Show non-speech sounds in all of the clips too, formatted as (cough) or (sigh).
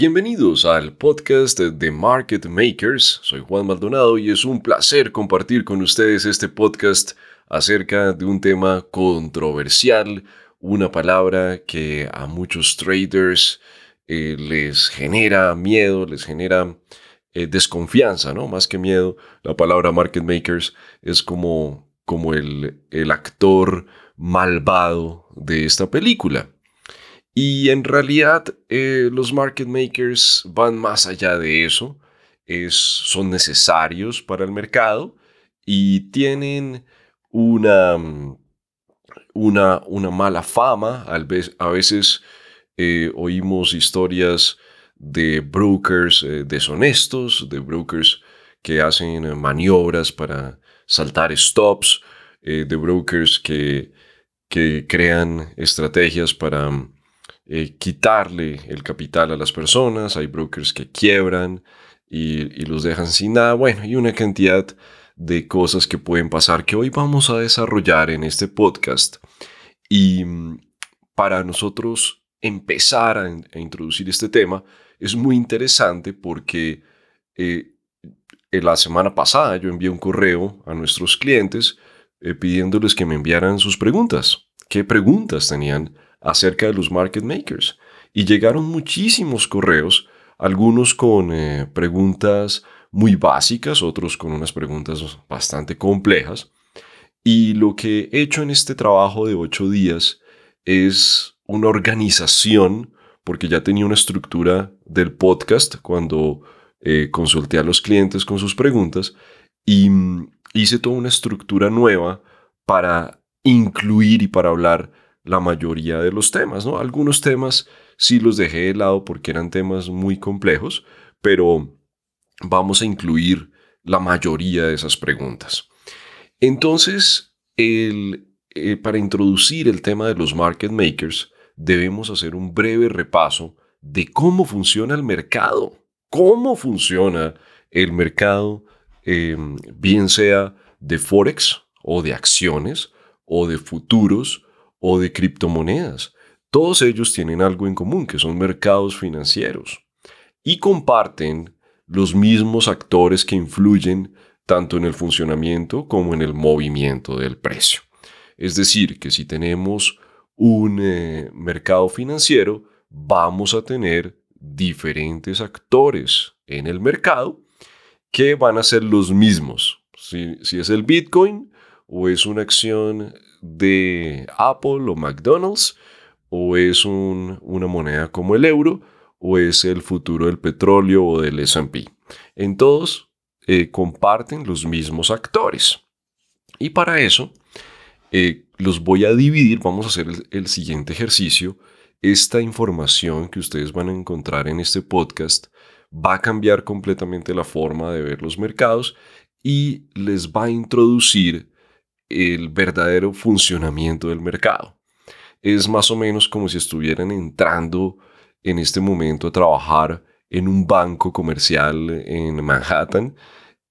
Bienvenidos al podcast de Market Makers. Soy Juan Maldonado y es un placer compartir con ustedes este podcast acerca de un tema controversial, una palabra que a muchos traders eh, les genera miedo, les genera eh, desconfianza, ¿no? Más que miedo, la palabra market makers es como, como el, el actor malvado de esta película. Y en realidad eh, los market makers van más allá de eso, es, son necesarios para el mercado y tienen una, una, una mala fama, a veces eh, oímos historias de brokers eh, deshonestos, de brokers que hacen maniobras para saltar stops, de brokers que, que, crean estrategias para quitarle el capital a las personas, hay brokers que quiebran y, los dejan sin nada, bueno, y una cantidad de cosas que pueden pasar que hoy vamos a desarrollar en este podcast. Y mm, para nosotros empezar a, introducir este tema es muy interesante porque eh, la semana pasada yo envié un correo a nuestros clientes eh, pidiéndoles que me enviaran sus preguntas. ¿Qué preguntas tenían acerca de los market makers? Y llegaron muchísimos correos, algunos con eh, preguntas muy básicas, otros con unas preguntas bastante complejas. Y lo que he hecho en este trabajo de ocho días es una organización, porque ya tenía una estructura del podcast cuando eh, consulté a los clientes con sus preguntas y mm, hice toda una estructura nueva para incluir y para hablar la mayoría de los temas, ¿no? Algunos temas sí los dejé de lado porque eran temas muy complejos, pero vamos a incluir la mayoría de esas preguntas. Entonces, eh, para introducir el tema de los market makers, debemos hacer un breve repaso de cómo funciona el mercado, cómo funciona el mercado, em, bien sea de Forex o de acciones o de futuros o de criptomonedas. Todos ellos tienen algo en común, que son mercados financieros y comparten los mismos actores que influyen tanto en el funcionamiento como en el movimiento del precio. Es decir, que si tenemos un eh, mercado financiero, vamos a tener diferentes actores en el mercado que van a ser los mismos. Si, es el Bitcoin o es una acción de Apple o McDonald's o es una moneda como el euro, o es el futuro del petróleo o del SP. En todos eh, comparten los mismos actores. Y para eso eh, los voy a dividir, vamos a hacer el, siguiente ejercicio. Esta información que ustedes van a encontrar en este podcast va a cambiar completamente la forma de ver los mercados y les va a introducir el verdadero funcionamiento del mercado. Es más o menos como si estuvieran entrando en este momento a trabajar en un banco comercial en Manhattan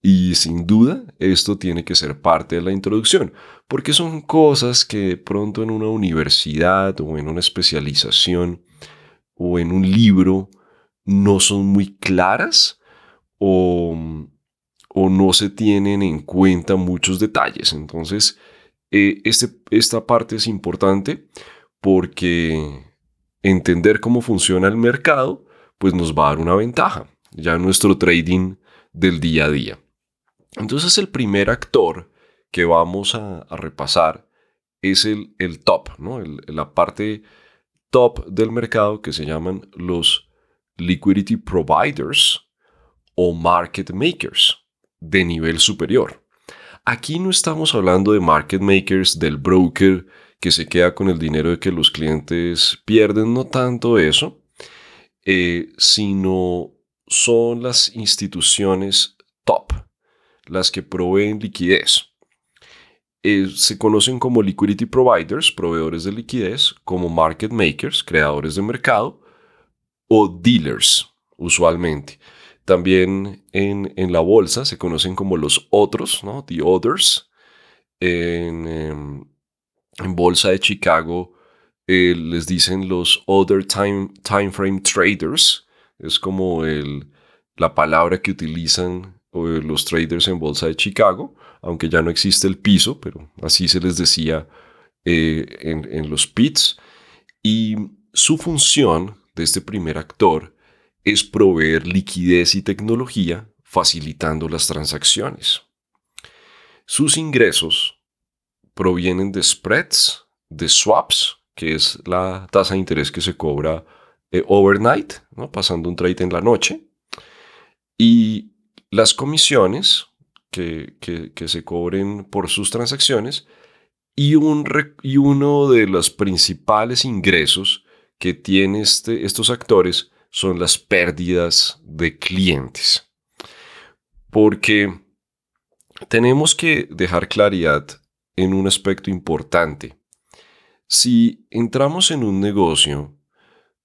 y sin duda esto tiene que ser parte de la introducción, porque son cosas que pronto en una universidad o en una especialización o en un libro no son muy claras o, o no se tienen en cuenta muchos detalles. Entonces, eh, este, esta parte es importante porque entender cómo funciona el mercado, pues nos va a dar una ventaja, ya en nuestro trading del día a día. Entonces el primer actor que vamos a, repasar es el, el top, ¿no? la parte top del mercado que se llaman los liquidity providers o market makers de nivel superior. Aquí no estamos hablando de market makers del broker que se queda con el dinero de que los clientes pierden, no tanto eso, eh, sino son las instituciones top, las que proveen liquidez. Eh, se conocen como liquidity providers, proveedores de liquidez, como market makers, creadores de mercado, o dealers, usualmente. También en, en, la bolsa se conocen como los otros, ¿no? The others. En, em, en bolsa de Chicago eh, les dicen los other time, time frame traders. Es como el, la palabra que utilizan los traders en bolsa de Chicago, aunque ya no existe el piso, pero así se les decía eh, en, en los pits. Y su función de este primer actor es proveer liquidez y tecnología facilitando las transacciones. Sus ingresos provienen de spreads, de swaps, que es la tasa de interés que se cobra eh, overnight, ¿no? pasando un trade en la noche, y las comisiones que, que, se cobren por sus transacciones y, un, y uno de los principales ingresos que tienen este, estos actores son las pérdidas de clientes. Porque tenemos que dejar claridad en un aspecto importante. Si entramos en un negocio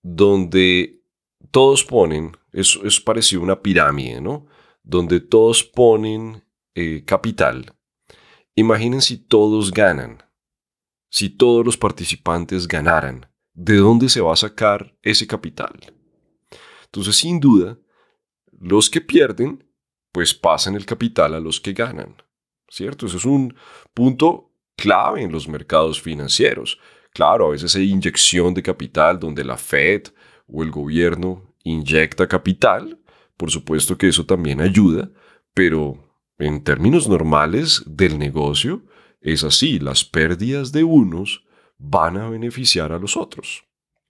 donde todos ponen, es, es parecido a una pirámide, ¿no? Donde todos ponen eh, capital. Imaginen si todos ganan, si todos los participantes ganaran, ¿de dónde se va a sacar ese capital? Entonces, sin duda, los que pierden, pues pasan el capital a los que ganan, ¿cierto? Eso es un punto clave en los mercados financieros. Claro, a veces hay inyección de capital donde la Fed o el gobierno inyecta capital. Por supuesto que eso también ayuda, pero en términos normales del negocio es así, las pérdidas de unos van a beneficiar a los otros,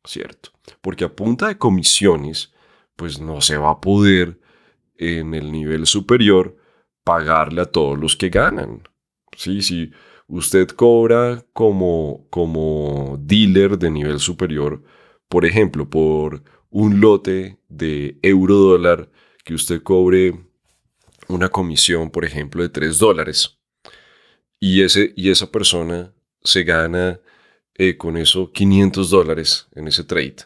¿cierto? Porque a punta de comisiones pues no se va a poder en el nivel superior pagarle a todos los que ganan. Sí, si usted cobra como, como dealer de nivel superior, por ejemplo, por un lote de euro dólar, que usted cobre una comisión, por ejemplo, de 3 dólares, y, ese, y esa persona se gana eh, con eso 500 dólares en ese trade,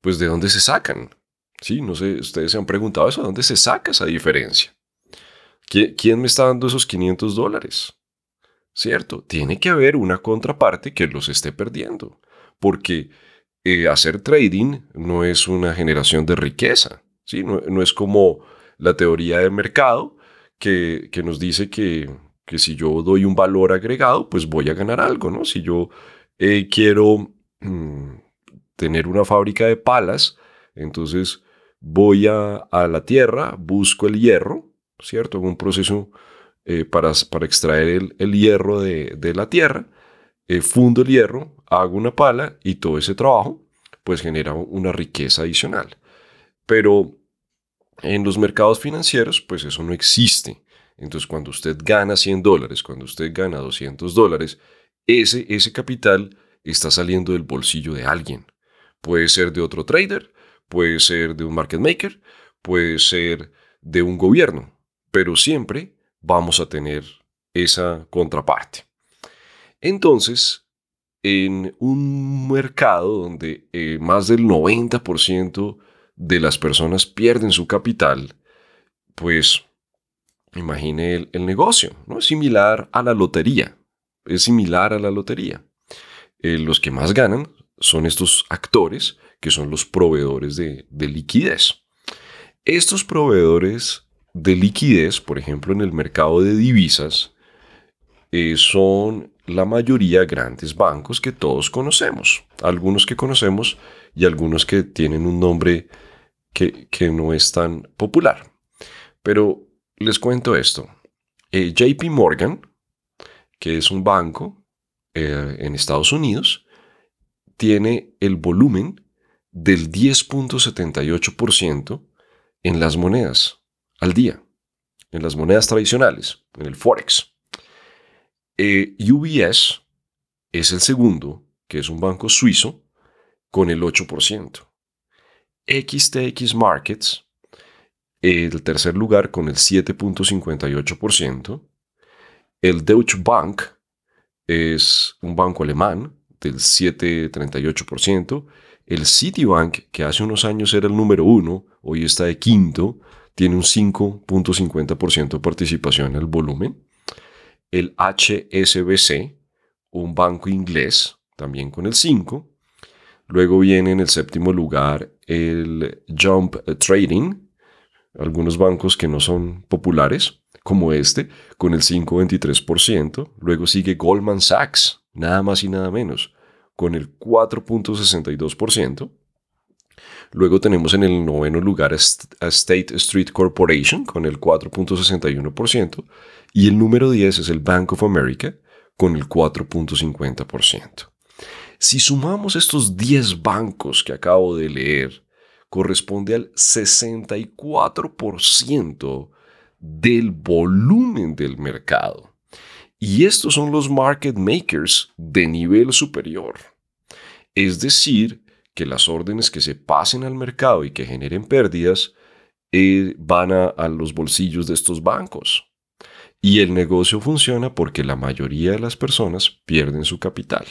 pues ¿de dónde se sacan? Sí, no sé, ustedes se han preguntado eso, ¿de dónde se saca esa diferencia? ¿Quién me está dando esos 500 dólares? ¿Cierto? Tiene que haber una contraparte que los esté perdiendo, porque eh, hacer trading no es una generación de riqueza, ¿sí? No, es como la teoría del mercado que, nos dice que, si yo doy un valor agregado, pues voy a ganar algo, ¿no? Si yo eh, quiero mm, tener una fábrica de palas, entonces voy a, la tierra, busco el hierro, ¿cierto? un proceso eh, para, para, extraer el, hierro de, la tierra, eh, fundo el hierro, hago una pala y todo ese trabajo pues genera una riqueza adicional. Pero en los mercados financieros pues eso no existe. Entonces cuando usted gana 100 dólares, cuando usted gana 200 dólares, ese, ese capital está saliendo del bolsillo de alguien. Puede ser de otro trader, puede ser de un market maker, puede ser de un gobierno, pero siempre vamos a tener esa contraparte. Entonces, en un mercado donde eh, más del 90% de las personas pierden su capital, pues imagine el, negocio, ¿no? Es similar a la lotería, es similar a la lotería. Eh, los que más ganan son estos actores que son los proveedores de, liquidez. Estos proveedores de liquidez, por ejemplo, en el mercado de divisas, eh, son la mayoría grandes bancos que todos conocemos. Algunos que conocemos y algunos que tienen un nombre que, no es tan popular. Pero les cuento esto. Eh, JP Morgan, que es un banco eh, en Estados Unidos, tiene el volumen del 10.78% en las monedas al día, en las monedas tradicionales, en el Forex. Eh, UBS es el segundo, que es un banco suizo, con el 8%. XTX Markets, el tercer lugar con el 7.58%. El Deutsche Bank es un banco alemán del 7.38%. El Citibank, que hace unos años era el número uno, hoy está de quinto, tiene un 5.50% de participación en el volumen. El HSBC, un banco inglés, también con el 5. Luego viene en el séptimo lugar el Jump Trading, algunos bancos que no son populares, como este, con el 5.23%. Luego sigue Goldman Sachs, nada más y nada menos, con el 4.62%. Luego tenemos en el noveno lugar a State Street Corporation con el 4.61% y el número 10 es el Bank of America con el 4.50%. Si sumamos estos 10 bancos que acabo de leer, corresponde al 64% del volumen del mercado. Y estos son los market makers de nivel superior. Es decir, que las órdenes que se pasen al mercado y que generen pérdidas eh, van a los bolsillos de estos bancos. Y el negocio funciona porque la mayoría de las personas pierden su capital.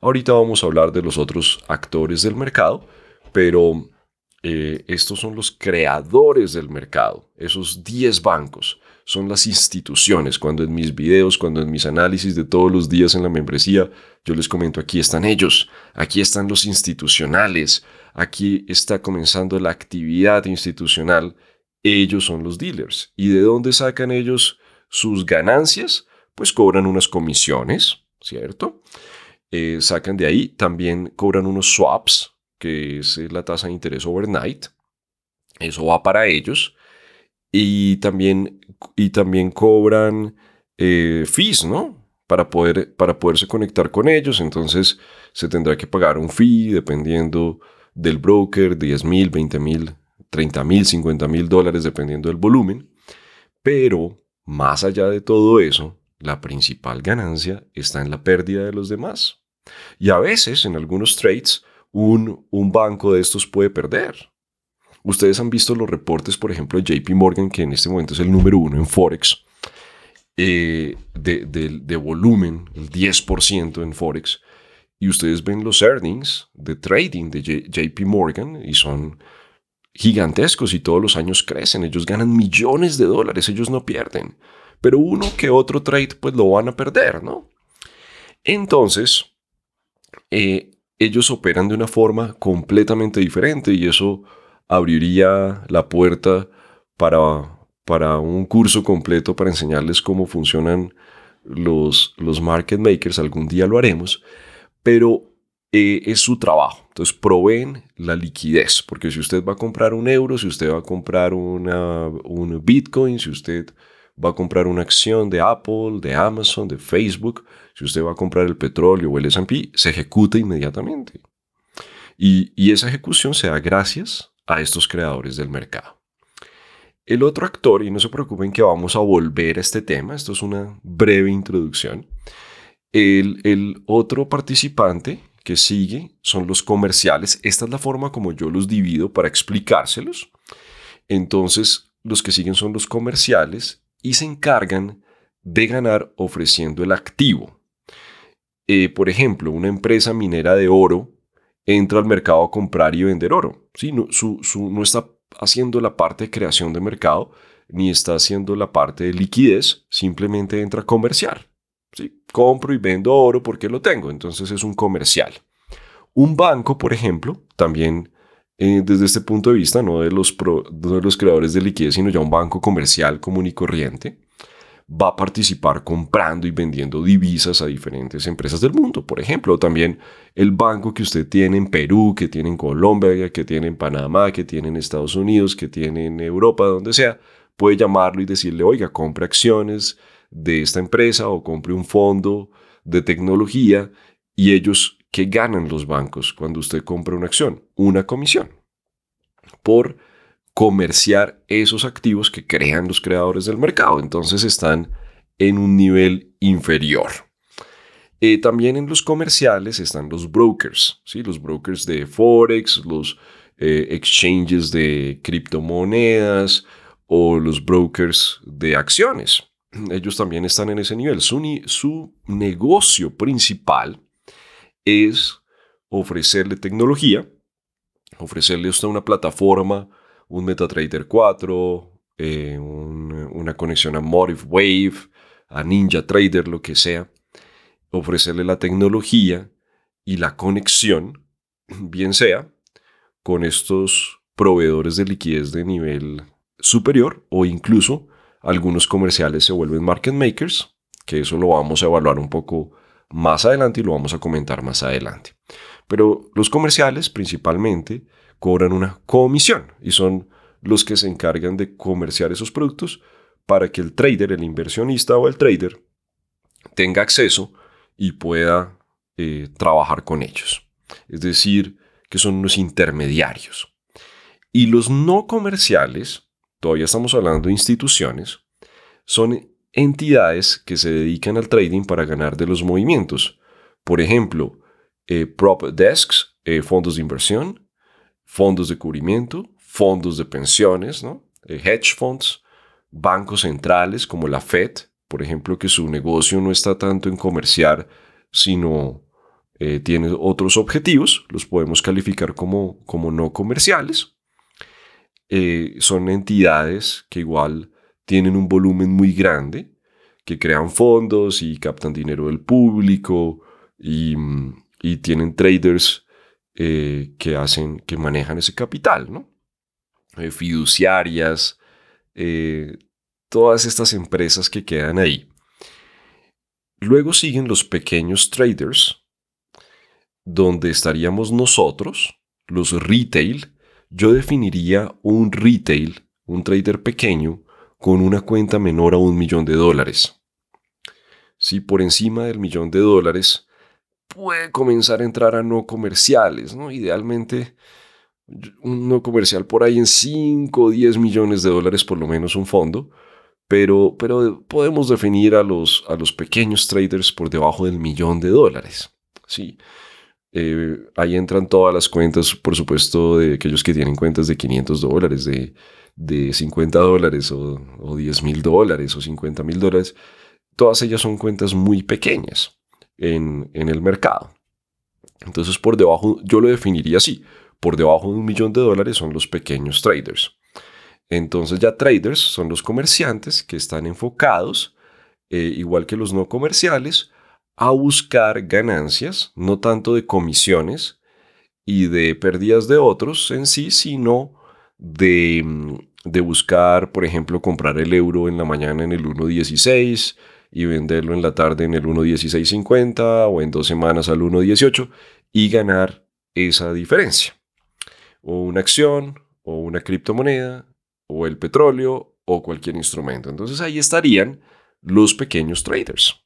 Ahorita vamos a hablar de los otros actores del mercado, pero eh, estos son los creadores del mercado, esos 10 bancos son las instituciones. Cuando en mis videos, cuando en mis análisis de todos los días en la membresía, yo les comento, aquí están ellos, aquí están los institucionales, aquí está comenzando la actividad institucional, ellos son los dealers. ¿Y de dónde sacan ellos sus ganancias? Pues cobran unas comisiones, ¿cierto? Eh, sacan de ahí, también cobran unos swaps, que es eh, la tasa de interés overnight. Eso va para ellos. Y también, y también cobran eh, fees, ¿no? Para, poder, para poderse conectar con ellos. Entonces se tendrá que pagar un fee dependiendo del broker, 10 mil, 20 mil, 30 mil, 50 mil dólares, dependiendo del volumen. Pero más allá de todo eso, la principal ganancia está en la pérdida de los demás. Y a veces, en algunos trades, un, banco de estos puede perder. Ustedes han visto los reportes, por ejemplo, de JP Morgan, que en este momento es el número uno en Forex, eh, de, volumen, el 10% en Forex, y ustedes ven los earnings de trading de JP Morgan y son gigantescos y todos los años crecen. Ellos ganan millones de dólares, ellos no pierden. Pero uno que otro trade, pues lo van a perder, ¿no? Entonces, eh, ellos operan de una forma completamente diferente y eso abriría la puerta para, para un curso completo para enseñarles cómo funcionan los, los market makers. Algún día lo haremos, pero eh, es su trabajo. Entonces proveen la liquidez, porque si usted va a comprar un euro, si usted va a comprar una, un Bitcoin, si usted va a comprar una acción de Apple, de Amazon, de Facebook, si usted va a comprar el petróleo o el S&P, se ejecuta inmediatamente. Y, y esa ejecución se da gracias a estos creadores del mercado. El otro actor, y no se preocupen que vamos a volver a este tema, esto es una breve introducción, el, el otro participante que sigue son los comerciales. Esta es la forma como yo los divido para explicárselos. Entonces, los que siguen son los comerciales y se encargan de ganar ofreciendo el activo. Eh, por ejemplo, una empresa minera de oro entra al mercado a comprar y vender oro. ¿sí? No, no está haciendo la parte de creación de mercado ni está haciendo la parte de liquidez, simplemente entra a comerciar. ¿sí? Compro y vendo oro porque lo tengo, entonces es un comercial. Un banco, por ejemplo, también eh, desde este punto de vista, no de, los de los creadores de liquidez, sino ya un banco comercial común y corriente, va a participar comprando y vendiendo divisas a diferentes empresas del mundo. Por ejemplo, también el banco que usted tiene en Perú, que tiene en Colombia, que tiene en Panamá, que tiene en Estados Unidos, que tiene en Europa, donde sea, puede llamarlo y decirle, oiga, compre acciones de esta empresa o compre un fondo de tecnología y ellos ¿Qué ganan los bancos cuando usted compra una acción? Una comisión por comerciar esos activos que crean los creadores del mercado. Entonces están en un nivel inferior. Eh, también en los comerciales están los brokers, ¿sí? los brokers de Forex, los eh, exchanges de criptomonedas o los brokers de acciones. Ellos también están en ese nivel. Su, su negocio principal es ofrecerle tecnología, ofrecerle usted una plataforma un MetaTrader 4, eh, una conexión a Motive Wave, a Ninja Trader, lo que sea. Ofrecerle la tecnología y la conexión, (clears throat) bien sea con estos proveedores de liquidez de nivel superior o incluso algunos comerciales se vuelven market makers, que eso lo vamos a evaluar un poco más adelante y lo vamos a comentar más adelante. Pero los comerciales principalmente cobran una comisión y son los que se encargan de comerciar esos productos para que el trader, el inversionista o el trader tenga acceso y pueda eh, trabajar con ellos. Es decir, que son los intermediarios. Y los no comerciales, todavía estamos hablando de instituciones, son entidades que se dedican al trading para ganar de los movimientos. Por ejemplo, eh, prop desks, eh, fondos de inversión, fondos de cubrimiento, fondos de pensiones, ¿no? Eh, hedge funds, bancos centrales como la Fed, por ejemplo, que su negocio no está tanto en comerciar, sino tiene otros objetivos, los podemos calificar como, como no comerciales. son entidades que igual tienen un volumen muy grande, que crean fondos y captan dinero del público y, tienen traders eh, que hacen, que manejan ese capital, ¿no? Eh, fiduciarias, eh, todas estas empresas que quedan ahí. Luego siguen los pequeños traders, donde estaríamos nosotros, los retail. Yo definiría un retail, un trader pequeño, con una cuenta menor a un millón de dólares. Si por encima del millón de dólares puede comenzar a entrar a no comerciales, ¿no? Idealmente un no comercial por ahí en 5 o 10 millones de dólares por lo menos un fondo, pero, pero podemos definir a los, a los pequeños traders por debajo del millón de dólares. Sí. Eh, ahí entran todas las cuentas, por supuesto, de aquellos que tienen cuentas de 500 dólares, de de 50 dólares o, 10 mil dólares o 50 mil dólares, todas ellas son cuentas muy pequeñas en, el mercado. Entonces, por debajo, yo lo definiría así, por debajo de un millón de dólares son los pequeños traders. Entonces ya traders son los comerciantes que están enfocados, eh, igual que los no comerciales, a buscar ganancias, no tanto de comisiones y de pérdidas de otros en sí, sino de, de buscar, por ejemplo, comprar el euro en la mañana en el 1.16 y venderlo en la tarde en el 1.1650 o en dos semanas al 1.18 y ganar esa diferencia. O una acción, o una criptomoneda, o el petróleo, o cualquier instrumento. Entonces ahí estarían los pequeños traders.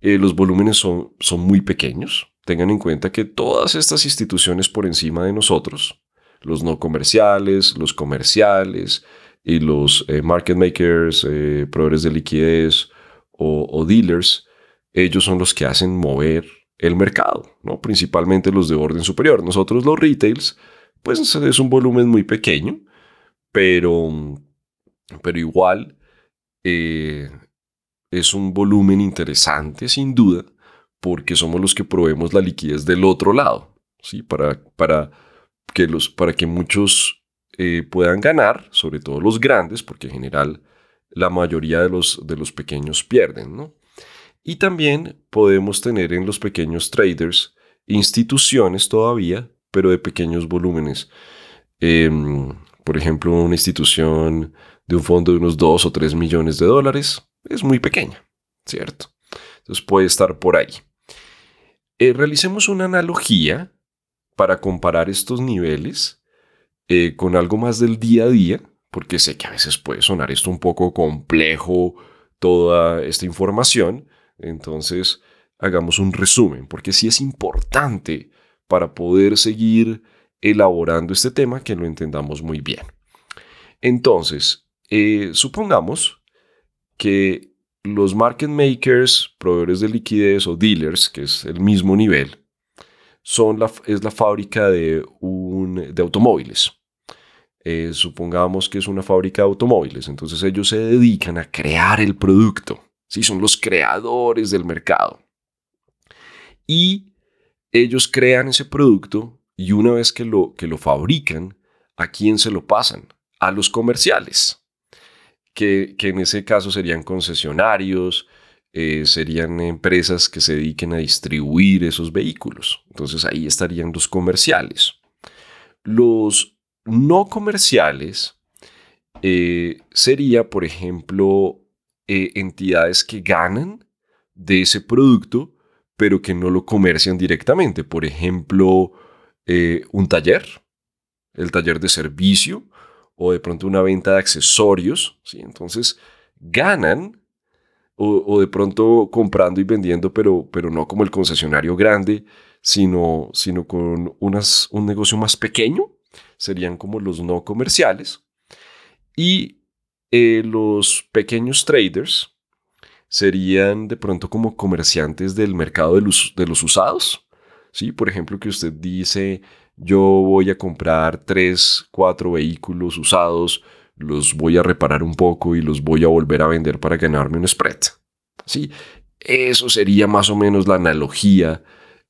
Eh, los volúmenes son, son muy pequeños. Tengan en cuenta que todas estas instituciones por encima de nosotros, los no comerciales, los comerciales y los eh, market makers, eh, proveedores de liquidez o, dealers, ellos son los que hacen mover el mercado, ¿no? principalmente los de orden superior. Nosotros los retails, pues es un volumen muy pequeño, pero, pero igual eh, es un volumen interesante sin duda, porque somos los que proveemos la liquidez del otro lado, ¿sí? para, para que los, para que muchos eh, puedan ganar, sobre todo los grandes, porque en general la mayoría de los, de los pequeños pierden, ¿no? Y también podemos tener en los pequeños traders instituciones todavía, pero de pequeños volúmenes. Em, por ejemplo, una institución de un fondo de unos 2 o 3 millones de dólares es muy pequeña, ¿cierto? Entonces puede estar por ahí. Eh, realicemos una analogía para comparar estos niveles eh, con algo más del día a día, porque sé que a veces puede sonar esto un poco complejo, toda esta información, entonces hagamos un resumen, porque sí es importante para poder seguir elaborando este tema que lo entendamos muy bien. Entonces, eh, supongamos que los market makers, proveedores de liquidez o dealers, que es el mismo nivel, son la, es la fábrica de, un, de automóviles. Eh, supongamos que es una fábrica de automóviles, entonces ellos se dedican a crear el producto, ¿sí? son los creadores del mercado. Y ellos crean ese producto y una vez que lo, que lo fabrican, ¿a quién se lo pasan? A los comerciales, que, en ese caso serían concesionarios, eh, serían empresas que se dediquen a distribuir esos vehículos. Entonces ahí estarían los comerciales. Los no comerciales eh, sería, por ejemplo, eh, entidades que ganan de ese producto, pero que no lo comercian directamente. Por ejemplo, eh, un taller, el taller de servicio, o de pronto una venta de accesorios. ¿sí? Entonces, ganan o, de pronto comprando y vendiendo, pero, pero no como el concesionario grande, sino, sino con unas, un negocio más pequeño, serían como los no comerciales. Y eh, los pequeños traders serían de pronto como comerciantes del mercado de los, de los usados. ¿sí? Por ejemplo, que usted dice, yo voy a comprar tres, cuatro vehículos usados, los voy a reparar un poco y los voy a volver a vender para ganarme un spread. ¿sí? Eso sería más o menos la analogía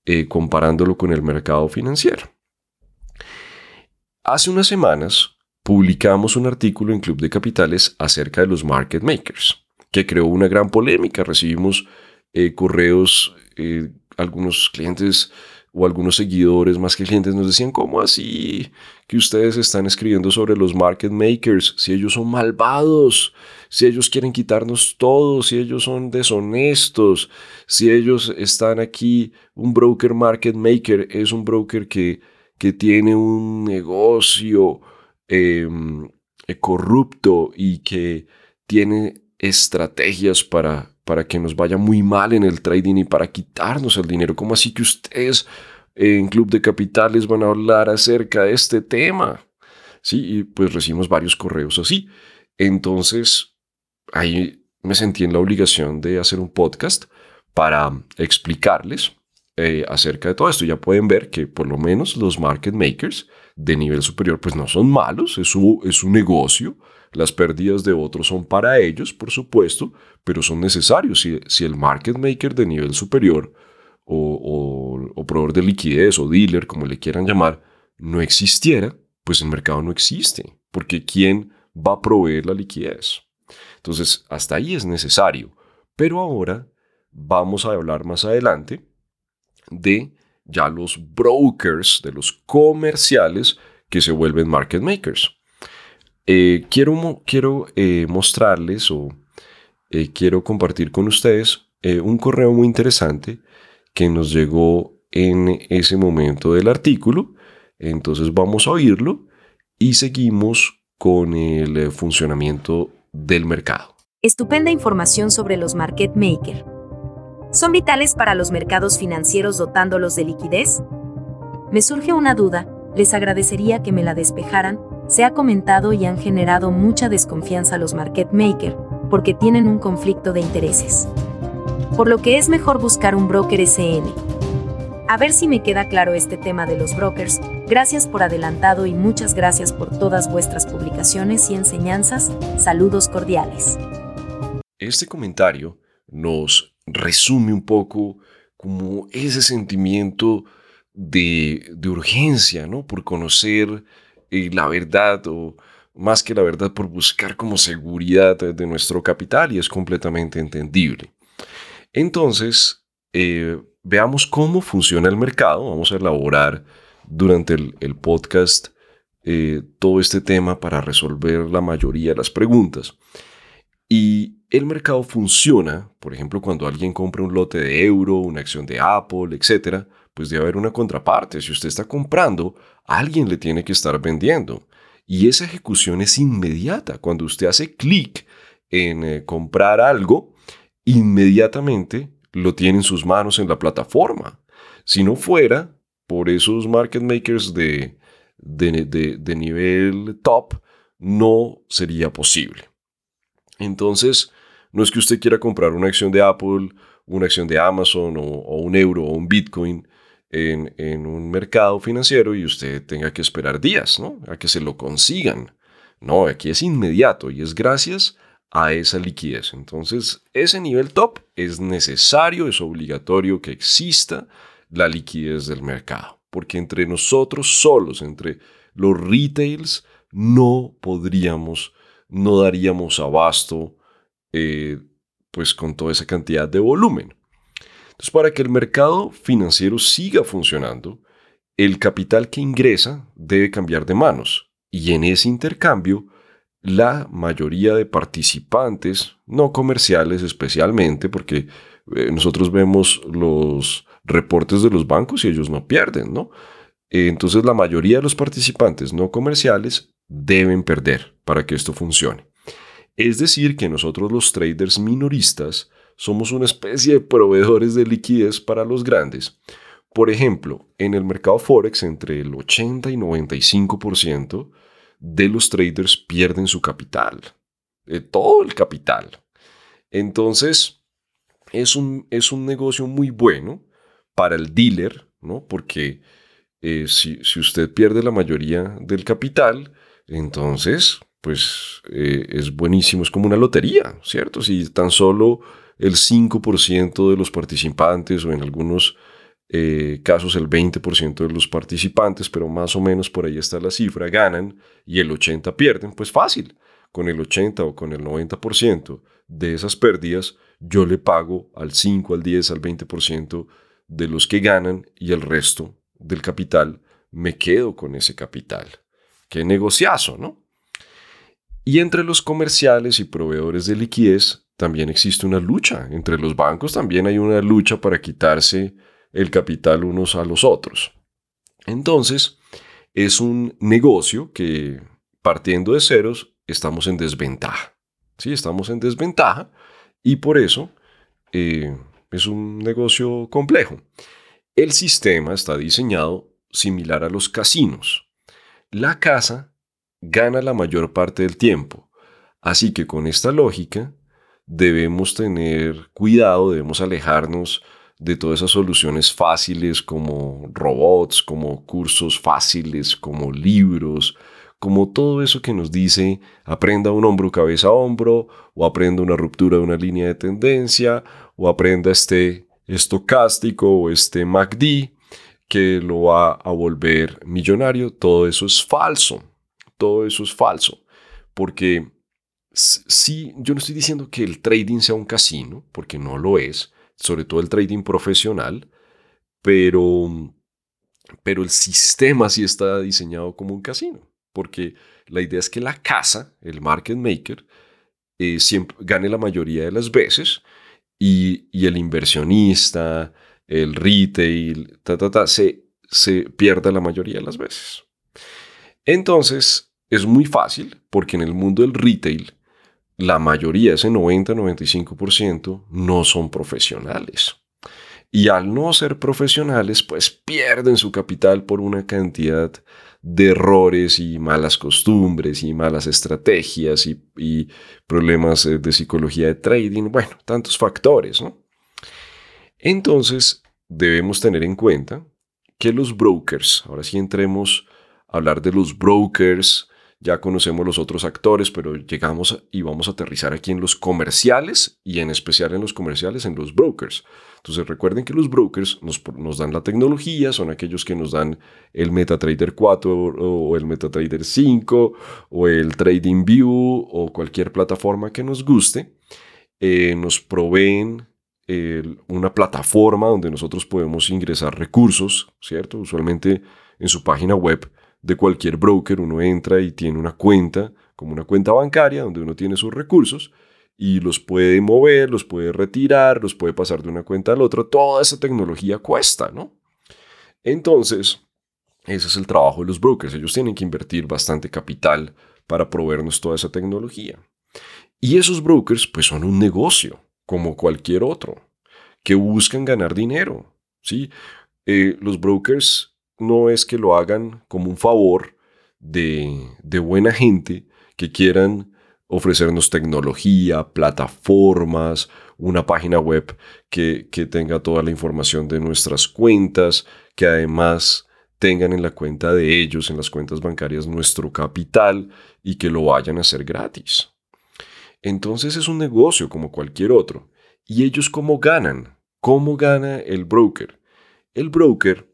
eh, comparándolo con el mercado financiero. Hace unas semanas publicamos un artículo en Club de Capitales acerca de los market makers, que creó una gran polémica. Recibimos eh, correos, eh, algunos clientes o algunos seguidores más que clientes nos decían, ¿cómo así que ustedes están escribiendo sobre los market makers? Si ellos son malvados, si ellos quieren quitarnos todo, si ellos son deshonestos, si ellos están aquí, un broker market maker es un broker que, que tiene un negocio Em, eh, corrupto y que tiene estrategias para, para que nos vaya muy mal en el trading y para quitarnos el dinero. ¿Cómo así que ustedes en Club de Capitales van a hablar acerca de este tema? Sí, y pues recibimos varios correos así. Entonces, ahí me sentí en la obligación de hacer un podcast para explicarles eh, acerca de todo esto. Ya pueden ver que por lo menos los market makers de nivel superior pues no son malos, es su, es su negocio, las pérdidas de otros son para ellos, por supuesto, pero son necesarios. Si, si el market maker de nivel superior o, o, proveedor de liquidez o dealer, como le quieran llamar, no existiera, pues el mercado no existe, porque ¿quién va a proveer la liquidez? Entonces, hasta ahí es necesario. Pero ahora vamos a hablar más adelante de ya los brokers, de los comerciales que se vuelven market makers. Eh, quiero quiero eh, mostrarles o eh, quiero compartir con ustedes un correo muy interesante que nos llegó en ese momento del artículo. Entonces vamos a oírlo y seguimos con el funcionamiento del mercado. Estupenda información sobre los market makers ¿Son vitales para los mercados financieros dotándolos de liquidez? Me surge una duda, les agradecería que me la despejaran, se ha comentado y han generado mucha desconfianza los market maker, porque tienen un conflicto de intereses. Por lo que es mejor buscar un broker SN. A ver si me queda claro este tema de los brokers, gracias por adelantado y muchas gracias por todas vuestras publicaciones y enseñanzas, saludos cordiales. Este comentario nos resume un poco como ese sentimiento de, urgencia, ¿no? Por conocer eh, la verdad o más que la verdad, por buscar como seguridad de nuestro capital y es completamente entendible. Entonces, eh, veamos cómo funciona el mercado. Vamos a elaborar durante el, podcast eh, todo este tema para resolver la mayoría de las preguntas. Y el mercado funciona, por ejemplo, cuando alguien compra un lote de euro, una acción de Apple, etc., pues debe haber una contraparte. Si usted está comprando, alguien le tiene que estar vendiendo. Y esa ejecución es inmediata. Cuando usted hace clic en eh, comprar algo, inmediatamente lo tiene en sus manos en la plataforma. Si no fuera por esos market makers de, de nivel top, no sería posible. Entonces, no es que usted quiera comprar una acción de Apple, una acción de Amazon o, un euro o un Bitcoin en, un mercado financiero y usted tenga que esperar días, ¿no? A que se lo consigan. No, aquí es inmediato y es gracias a esa liquidez. Entonces, ese nivel top es necesario, es obligatorio que exista la liquidez del mercado, porque entre nosotros solos, entre los retails no podríamos, no daríamos abasto eh, pues con toda esa cantidad de volumen. Entonces, para que el mercado financiero siga funcionando, el capital que ingresa debe cambiar de manos y en ese intercambio la mayoría de participantes, no comerciales especialmente, porque eh, nosotros vemos los reportes de los bancos y ellos no pierden, ¿no? Entonces la mayoría de los participantes no comerciales deben perder para que esto funcione. Es decir, que nosotros los traders minoristas somos una especie de proveedores de liquidez para los grandes. Por ejemplo, en el mercado Forex entre el 80 y 95% de los traders pierden su capital, todo el capital. Entonces, es un, es un negocio muy bueno para el dealer, ¿no? Porque eh, si, usted pierde la mayoría del capital, entonces, pues eh, es buenísimo, es como una lotería, ¿cierto? Si tan solo el 5% de los participantes o en algunos eh, casos el 20% de los participantes, pero más o menos por ahí está la cifra, ganan y el 80% pierden, pues fácil. Con el 80 o con el 90% de esas pérdidas, yo le pago al 5, al 10, al 20% de los que ganan y el resto del capital me quedo con ese capital. Qué negociazo, ¿no? Y entre los comerciales y proveedores de liquidez también existe una lucha. Entre los bancos también hay una lucha para quitarse el capital unos a los otros. Entonces, es un negocio que partiendo de ceros estamos en desventaja. Sí, estamos en desventaja y por eso eh, es un negocio complejo. El sistema está diseñado similar a los casinos. La casa gana la mayor parte del tiempo, así que con esta lógica debemos tener cuidado, debemos alejarnos de todas esas soluciones fáciles como robots, como cursos fáciles, como libros, como todo eso que nos dice aprenda un hombro cabeza a hombro, o aprenda una ruptura de una línea de tendencia, o aprenda este estocástico o este MACD que lo va a volver millonario. Todo eso es falso. Todo eso es falso. Porque sí, yo no estoy diciendo que el trading sea un casino, porque no lo es sobre todo el trading profesional, pero, pero el sistema sí está diseñado como un casino, porque la idea es que la casa, el market maker, eh, siempre gane la mayoría de las veces y, el inversionista, el retail, se, se pierda la mayoría de las veces. Entonces, es muy fácil porque en el mundo del retail la mayoría, ese 90-95%, no son profesionales. Y al no ser profesionales, pues pierden su capital por una cantidad de errores y malas costumbres y malas estrategias y, problemas eh, de psicología de trading, bueno, tantos factores. Entonces, debemos tener en cuenta que los brokers, ahora sí entremos a hablar de los brokers, ya conocemos los otros actores, pero llegamos y vamos a aterrizar aquí en los comerciales y en especial en los comerciales, en los brokers. Entonces recuerden que los brokers nos, nos dan la tecnología, son aquellos que nos dan el MetaTrader 4 o el MetaTrader 5 o el TradingView o cualquier plataforma que nos guste. Eh, nos proveen una plataforma donde nosotros podemos ingresar recursos, ¿cierto? Usualmente en su página web de cualquier broker, uno entra y tiene una cuenta, como una cuenta bancaria, donde uno tiene sus recursos y los puede mover, los puede retirar, los puede pasar de una cuenta a la otra. Toda esa tecnología cuesta, ¿no? Entonces, ese es el trabajo de los brokers. Ellos tienen que invertir bastante capital para proveernos toda esa tecnología. Y esos brokers, pues son un negocio, como cualquier otro, que buscan ganar dinero. ¿sí? Eh, los brokers no es que lo hagan como un favor de, buena gente que quieran ofrecernos tecnología, plataformas, una página web que, tenga toda la información de nuestras cuentas, que además tengan en la cuenta de ellos, en las cuentas bancarias, nuestro capital y que lo vayan a hacer gratis. Entonces es un negocio como cualquier otro. ¿Y ellos cómo ganan? ¿Cómo gana el broker? El broker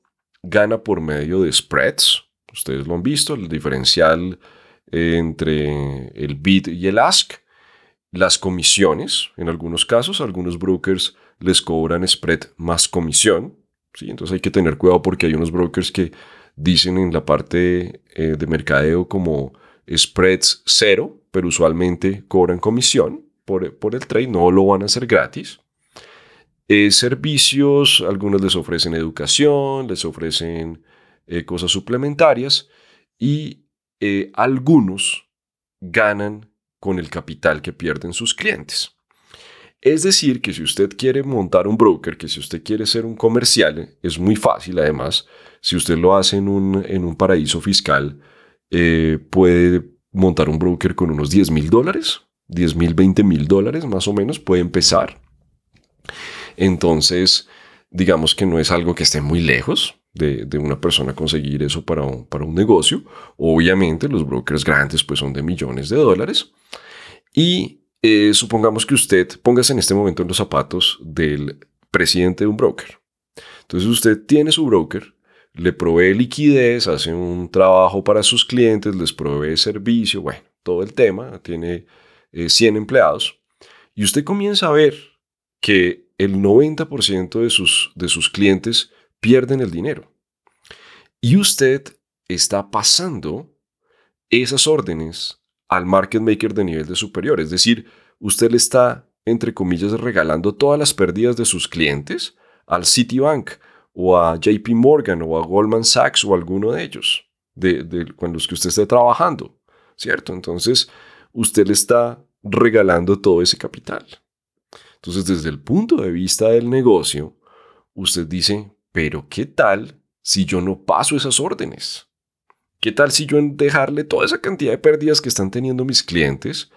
gana por medio de spreads, Ustedes lo han visto, el diferencial entre el bid y el ask. Las comisiones, en algunos casos, algunos brokers les cobran spread más comisión. ¿sí? Entonces hay que tener cuidado porque hay unos brokers que dicen en la parte eh, de mercadeo como spreads cero, pero usualmente cobran comisión por, por el trade, no lo van a hacer gratis. Eh, servicios, algunos les ofrecen educación, les ofrecen eh, cosas suplementarias y eh, algunos ganan con el capital que pierden sus clientes. Es decir, que si usted quiere montar un broker, que si usted quiere ser un comercial, es muy fácil además. Si usted lo hace en un, en un paraíso fiscal, puede montar un broker con unos 10 mil dólares, 10 mil, 20 mil dólares más o menos, puede empezar. Entonces, digamos que no es algo que esté muy lejos de, una persona conseguir eso para un, negocio. Obviamente los brokers grandes pues son de millones de dólares. Y eh, supongamos que usted póngase en este momento en los zapatos del presidente de un broker. Entonces usted tiene su broker, le provee liquidez, hace un trabajo para sus clientes, les provee servicio, bueno, todo el tema, tiene 100 eh, empleados. Y usted comienza a ver que el 90% de sus, de sus clientes pierden el dinero. Y usted está pasando esas órdenes al market maker de nivel de superior. Es decir, usted le está, entre comillas, regalando todas las pérdidas de sus clientes al Citibank o a JP Morgan o a Goldman Sachs o alguno de ellos, de, con los que usted esté trabajando, ¿cierto? Entonces, usted le está regalando todo ese capital. Entonces, desde el punto de vista del negocio, usted dice, pero ¿qué tal si yo no paso esas órdenes? ¿Qué tal si yo en dejarle toda esa cantidad de pérdidas que están teniendo mis clientes,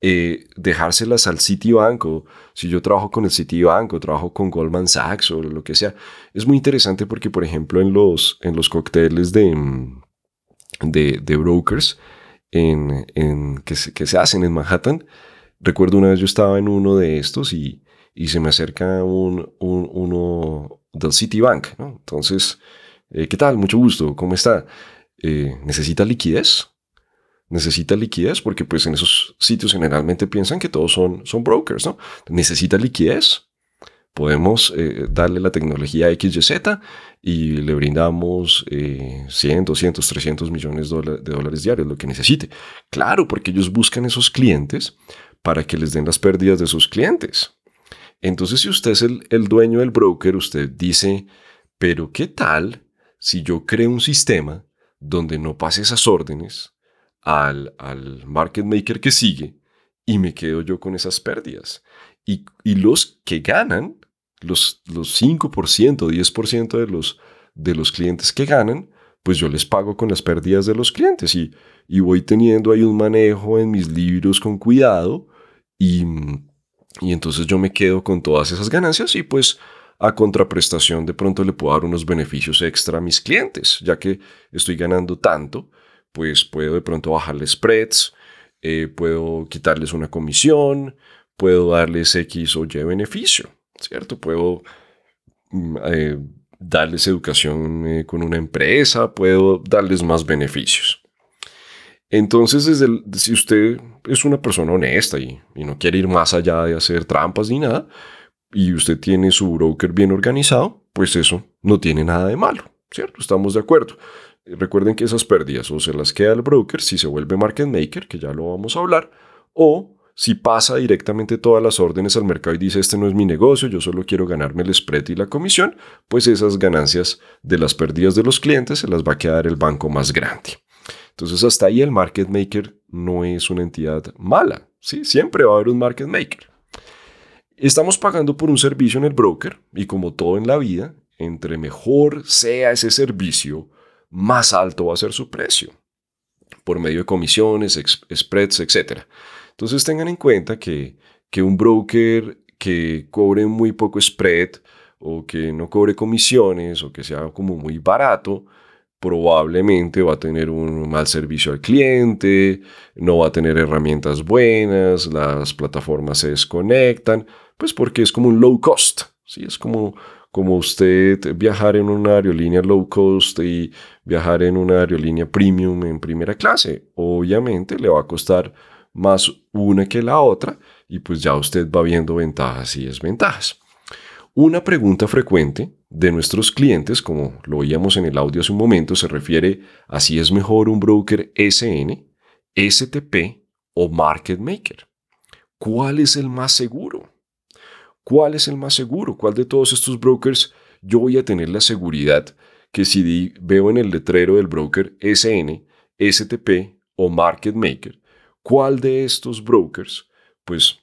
eh, dejárselas al Citibank o si yo trabajo con el Citibank o trabajo con Goldman Sachs o lo que sea? Es muy interesante porque, por ejemplo, en los, en los cócteles de, de, brokers en, que, que se hacen en Manhattan, Recuerdo una vez yo estaba en uno de estos y, se me acerca un, uno del Citibank, ¿no? Entonces, eh, ¿qué tal? Mucho gusto, ¿cómo está? Eh, ¿Necesita liquidez? Necesita liquidez porque pues en esos sitios generalmente piensan que todos son, son brokers, ¿no? ¿Necesita liquidez? Podemos eh, darle la tecnología XYZ y le brindamos 100, 200, 300 millones de dólares diarios, lo que necesite. Claro, porque ellos buscan esos clientes para que les den las pérdidas de sus clientes. Entonces, si usted es el, dueño del broker, usted dice, pero ¿qué tal si yo creo un sistema donde no pase esas órdenes al, al market maker que sigue y me quedo yo con esas pérdidas? Y, los que ganan, los, los 5%, 10% de los, de los clientes que ganan, pues yo les pago con las pérdidas de los clientes y, y voy teniendo ahí un manejo en mis libros con cuidado y, entonces yo me quedo con todas esas ganancias y pues a contraprestación de pronto le puedo dar unos beneficios extra a mis clientes, ya que estoy ganando tanto, pues puedo de pronto bajarles spreads, eh, puedo quitarles una comisión, puedo darles X o Y beneficio, ¿cierto? Puedo mm, eh, darles educación eh, con una empresa, puedo darles más beneficios. Entonces, desde si usted es una persona honesta y, no quiere ir más allá de hacer trampas ni nada, y usted tiene su broker bien organizado, pues eso no tiene nada de malo, ¿cierto? Estamos de acuerdo. Recuerden que esas pérdidas o se las queda el broker si se vuelve market maker, que ya lo vamos a hablar, o si pasa directamente todas las órdenes al mercado y dice este no es mi negocio, yo solo quiero ganarme el spread y la comisión, pues esas ganancias de las pérdidas de los clientes se las va a quedar el banco más grande. Entonces hasta ahí el market maker no es una entidad mala, ¿sí? Siempre va a haber un market maker. Estamos pagando por un servicio en el broker y como todo en la vida, entre mejor sea ese servicio, más alto va a ser su precio, por medio de comisiones, spreads, etc. Entonces tengan en cuenta que, que un broker que cobre muy poco spread o que no cobre comisiones o que sea como muy barato, probablemente va a tener un mal servicio al cliente, no va a tener herramientas buenas, las plataformas se desconectan, pues porque es como un low cost, ¿sí? es como, como usted viajar en una aerolínea low cost y viajar en una aerolínea premium en primera clase. Obviamente le va a costar más una que la otra y pues ya usted va viendo ventajas y desventajas. Una pregunta frecuente de nuestros clientes, como lo oíamos en el audio hace un momento, se refiere a si es mejor un broker SN, STP o Market Maker. ¿Cuál es el más seguro? ¿Cuál es el más seguro? ¿Cuál de todos estos brokers yo voy a tener la seguridad que si veo en el letrero del broker SN, STP o Market Maker, cuál de estos brokers pues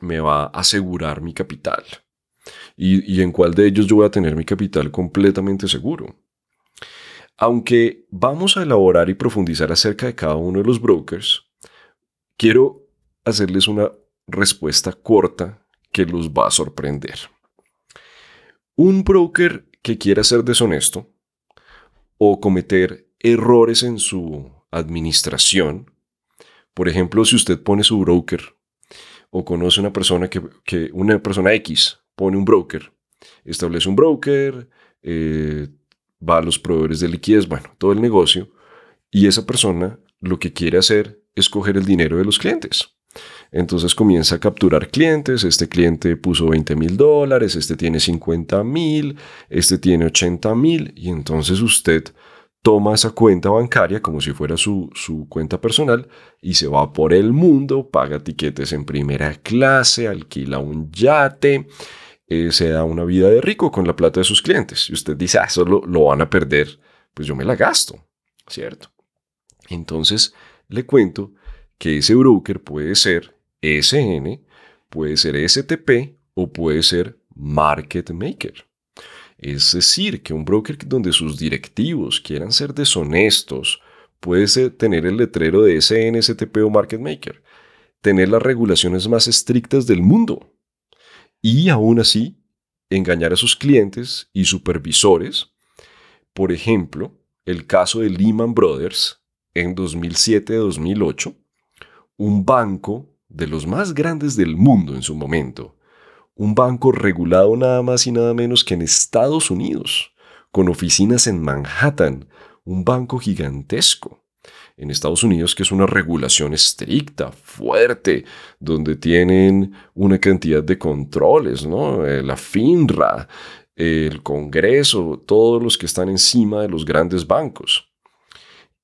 me va a asegurar mi capital? Y, en cuál de ellos yo voy a tener mi capital completamente seguro. Aunque vamos a elaborar y profundizar acerca de cada uno de los brokers, quiero hacerles una respuesta corta que los va a sorprender. Un broker que quiera ser deshonesto o cometer errores en su administración, por ejemplo, si usted pone su broker o conoce una persona que, que una persona X pone un broker, establece un broker, eh, va a los proveedores de liquidez, bueno, todo el negocio, y esa persona lo que quiere hacer es coger el dinero de los clientes. Entonces comienza a capturar clientes, este cliente puso 20 mil dólares, este tiene 50 mil, este tiene 80 mil, y entonces usted toma esa cuenta bancaria como si fuera su, su, cuenta personal y se va por el mundo, paga tiquetes en primera clase, alquila un yate, eh, se da una vida de rico con la plata de sus clientes. Y usted dice, ah, eso lo, lo van a perder, pues yo me la gasto, ¿cierto? Entonces, le cuento que ese broker puede ser SN, puede ser STP o puede ser Market Maker. Es decir, que un broker donde sus directivos quieran ser deshonestos puede tener el letrero de SN, STP o Market Maker, tener las regulaciones más estrictas del mundo, y aún así engañar a sus clientes y supervisores. Por ejemplo, el caso de Lehman Brothers en 2007-2008, un banco de los más grandes del mundo en su momento, un banco regulado nada más y nada menos que en Estados Unidos, con oficinas en Manhattan, un banco gigantesco en Estados Unidos, que es una regulación estricta, fuerte, donde tienen una cantidad de controles, ¿no? Eh, la FINRA, el Congreso, todos los que están encima de los grandes bancos.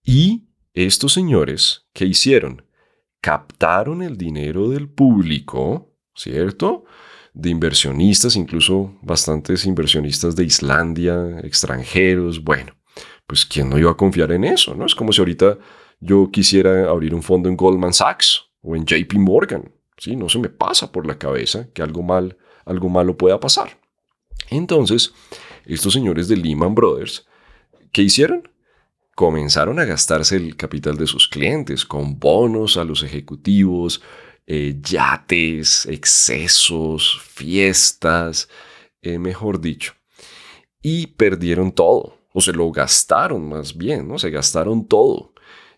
Y estos señores, ¿qué hicieron? Captaron el dinero del público, ¿cierto? De inversionistas, incluso bastantes inversionistas de Islandia, extranjeros, bueno, pues ¿quién no iba a confiar en eso? ¿no? Es como si ahorita yo quisiera abrir un fondo en Goldman Sachs o en JP Morgan. ¿sí? No se me pasa por la cabeza que algo, mal, algo malo pueda pasar. Entonces, estos señores de Lehman Brothers, ¿qué hicieron? Comenzaron a gastarse el capital de sus clientes con bonos a los ejecutivos, eh, yates, excesos, fiestas, eh, mejor dicho. Y perdieron todo, o se lo gastaron más bien, ¿no? Se gastaron todo.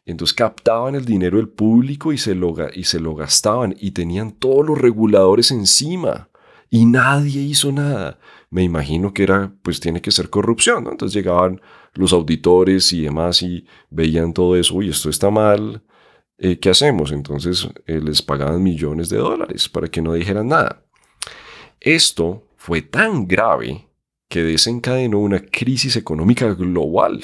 Entonces captaban el dinero del público y se, lo, y se lo gastaban y tenían todos los reguladores encima y nadie hizo nada. Me imagino que era, pues tiene que ser corrupción, ¿no? Entonces llegaban los auditores y demás y veían todo eso, uy, esto está mal, eh, ¿qué hacemos? Entonces eh, les pagaban millones de dólares para que no dijeran nada. Esto fue tan grave que desencadenó una crisis económica global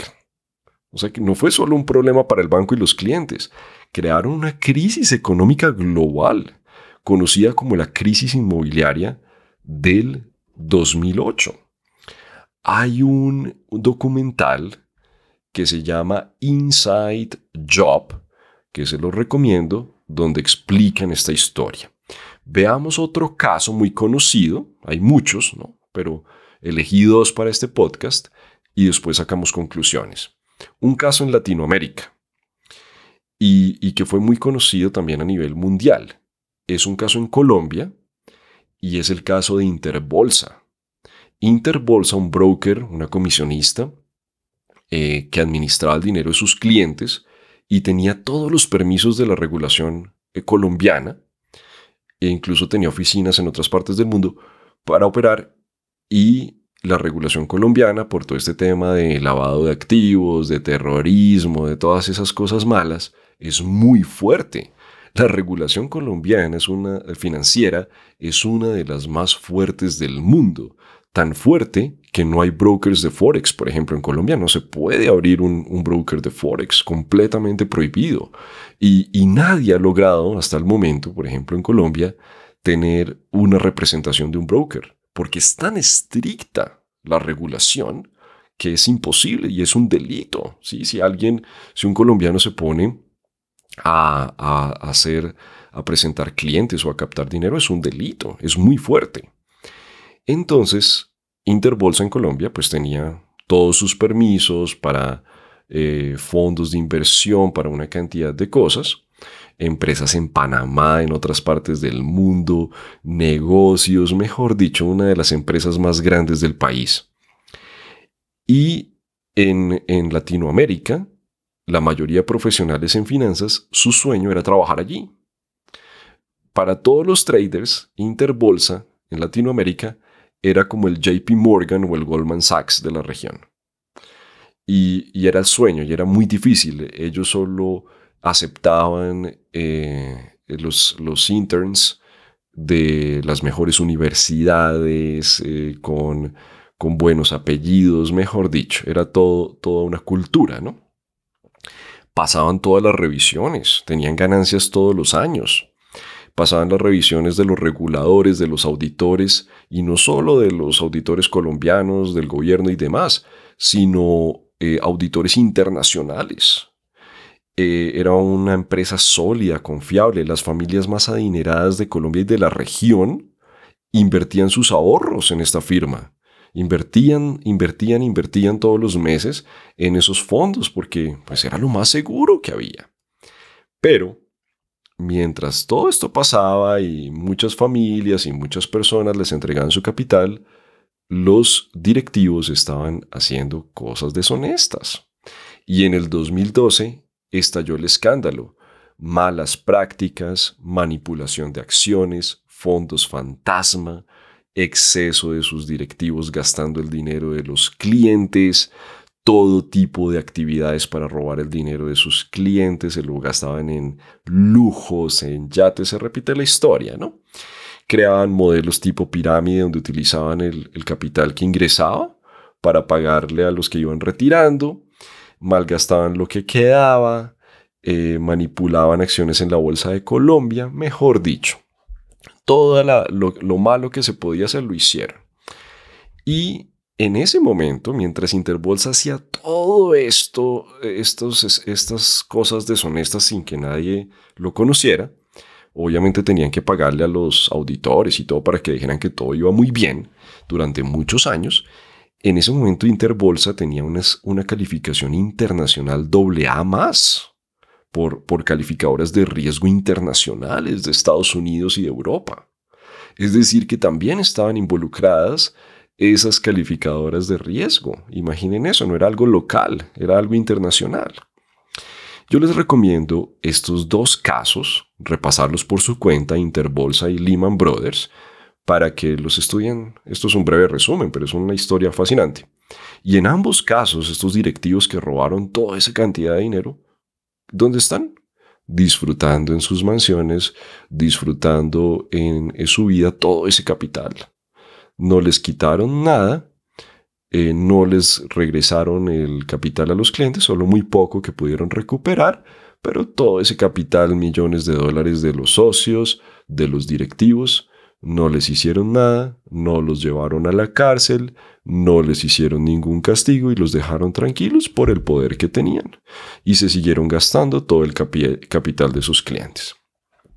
o sea que no fue solo un problema para el banco y los clientes, crearon una crisis económica global, conocida como la crisis inmobiliaria del 2008. Hay un documental que se llama Inside Job, que se lo recomiendo, donde explican esta historia. Veamos otro caso muy conocido, hay muchos, ¿no? pero elegí dos para este podcast y después sacamos conclusiones un caso en Latinoamérica y, que fue muy conocido también a nivel mundial. Es un caso en Colombia y es el caso de Interbolsa. Interbolsa, un broker, una comisionista, eh, que administraba el dinero de sus clientes y tenía todos los permisos de la regulación eh, colombiana e incluso tenía oficinas en otras partes del mundo para operar y la regulación colombiana, por todo este tema de lavado de activos, de terrorismo, de todas esas cosas malas, es muy fuerte. La regulación colombiana es una financiera es una de las más fuertes del mundo, tan fuerte que no hay brokers de forex, por ejemplo, en Colombia no se puede abrir un, broker de forex, completamente prohibido. Y nadie ha logrado hasta el momento, por ejemplo, en Colombia, tener una representación de un broker porque es tan estricta la regulación que es imposible y es un delito. ¿sí? Si alguien, si un colombiano se pone a, a, hacer, a presentar clientes o a captar dinero, es un delito, es muy fuerte. Entonces, Interbolsa en Colombia pues tenía todos sus permisos para eh, fondos de inversión, para una cantidad de cosas empresas en Panamá, en otras partes del mundo, negocios, mejor dicho, una de las empresas más grandes del país. Y en, en Latinoamérica, la mayoría profesionales en finanzas, su sueño era trabajar allí. Para todos los traders, Interbolsa en Latinoamérica era como el JP Morgan o el Goldman Sachs de la región. Y, y, era el sueño, y era muy difícil. Ellos solo aceptaban eh, los, los interns de las mejores universidades, eh, con, con, buenos apellidos, mejor dicho, era todo, toda una cultura, ¿no? Pasaban todas las revisiones, tenían ganancias todos los años, pasaban las revisiones de los reguladores, de los auditores, y no solo de los auditores colombianos, del gobierno y demás, sino eh, auditores internacionales, eh, era una empresa sólida, confiable. Las familias más adineradas de Colombia y de la región invertían sus ahorros en esta firma. Invertían, invertían, invertían todos los meses en esos fondos porque pues era lo más seguro que había. Pero mientras todo esto pasaba y muchas familias y muchas personas les entregaban su capital, los directivos estaban haciendo cosas deshonestas. Y en el 2012 estalló el escándalo. Malas prácticas, manipulación de acciones, fondos fantasma, exceso de sus directivos gastando el dinero de los clientes, todo tipo de actividades para robar el dinero de sus clientes, se lo gastaban en lujos, en yates, se repite la historia, ¿no? Creaban modelos tipo pirámide donde utilizaban el, el capital que ingresaba para pagarle a los que iban retirando, malgastaban lo que quedaba, eh, manipulaban acciones en la Bolsa de Colombia, mejor dicho. Todo lo, malo que se podía hacer lo hicieron. Y en ese momento, mientras Interbolsa hacía todo esto, estos, estas cosas deshonestas sin que nadie lo conociera, obviamente tenían que pagarle a los auditores y todo para que dijeran que todo iba muy bien durante muchos años. En ese momento Interbolsa tenía una, calificación internacional AA más por, por calificadoras de riesgo internacionales de Estados Unidos y de Europa. Es decir, que también estaban involucradas esas calificadoras de riesgo. Imaginen eso, no era algo local, era algo internacional. Yo les recomiendo estos dos casos, repasarlos por su cuenta, Interbolsa y Lehman Brothers, para que los estudien. Esto es un breve resumen, pero es una historia fascinante. Y en ambos casos, estos directivos que robaron toda esa cantidad de dinero, ¿dónde están? Disfrutando en sus mansiones, disfrutando en, su vida todo ese capital. No les quitaron nada, eh, no les regresaron el capital a los clientes, solo muy poco que pudieron recuperar, pero todo ese capital, millones de dólares de los socios, de los directivos, no les hicieron nada, no los llevaron a la cárcel, no les hicieron ningún castigo y los dejaron tranquilos por el poder que tenían y se siguieron gastando todo el capital de sus clientes.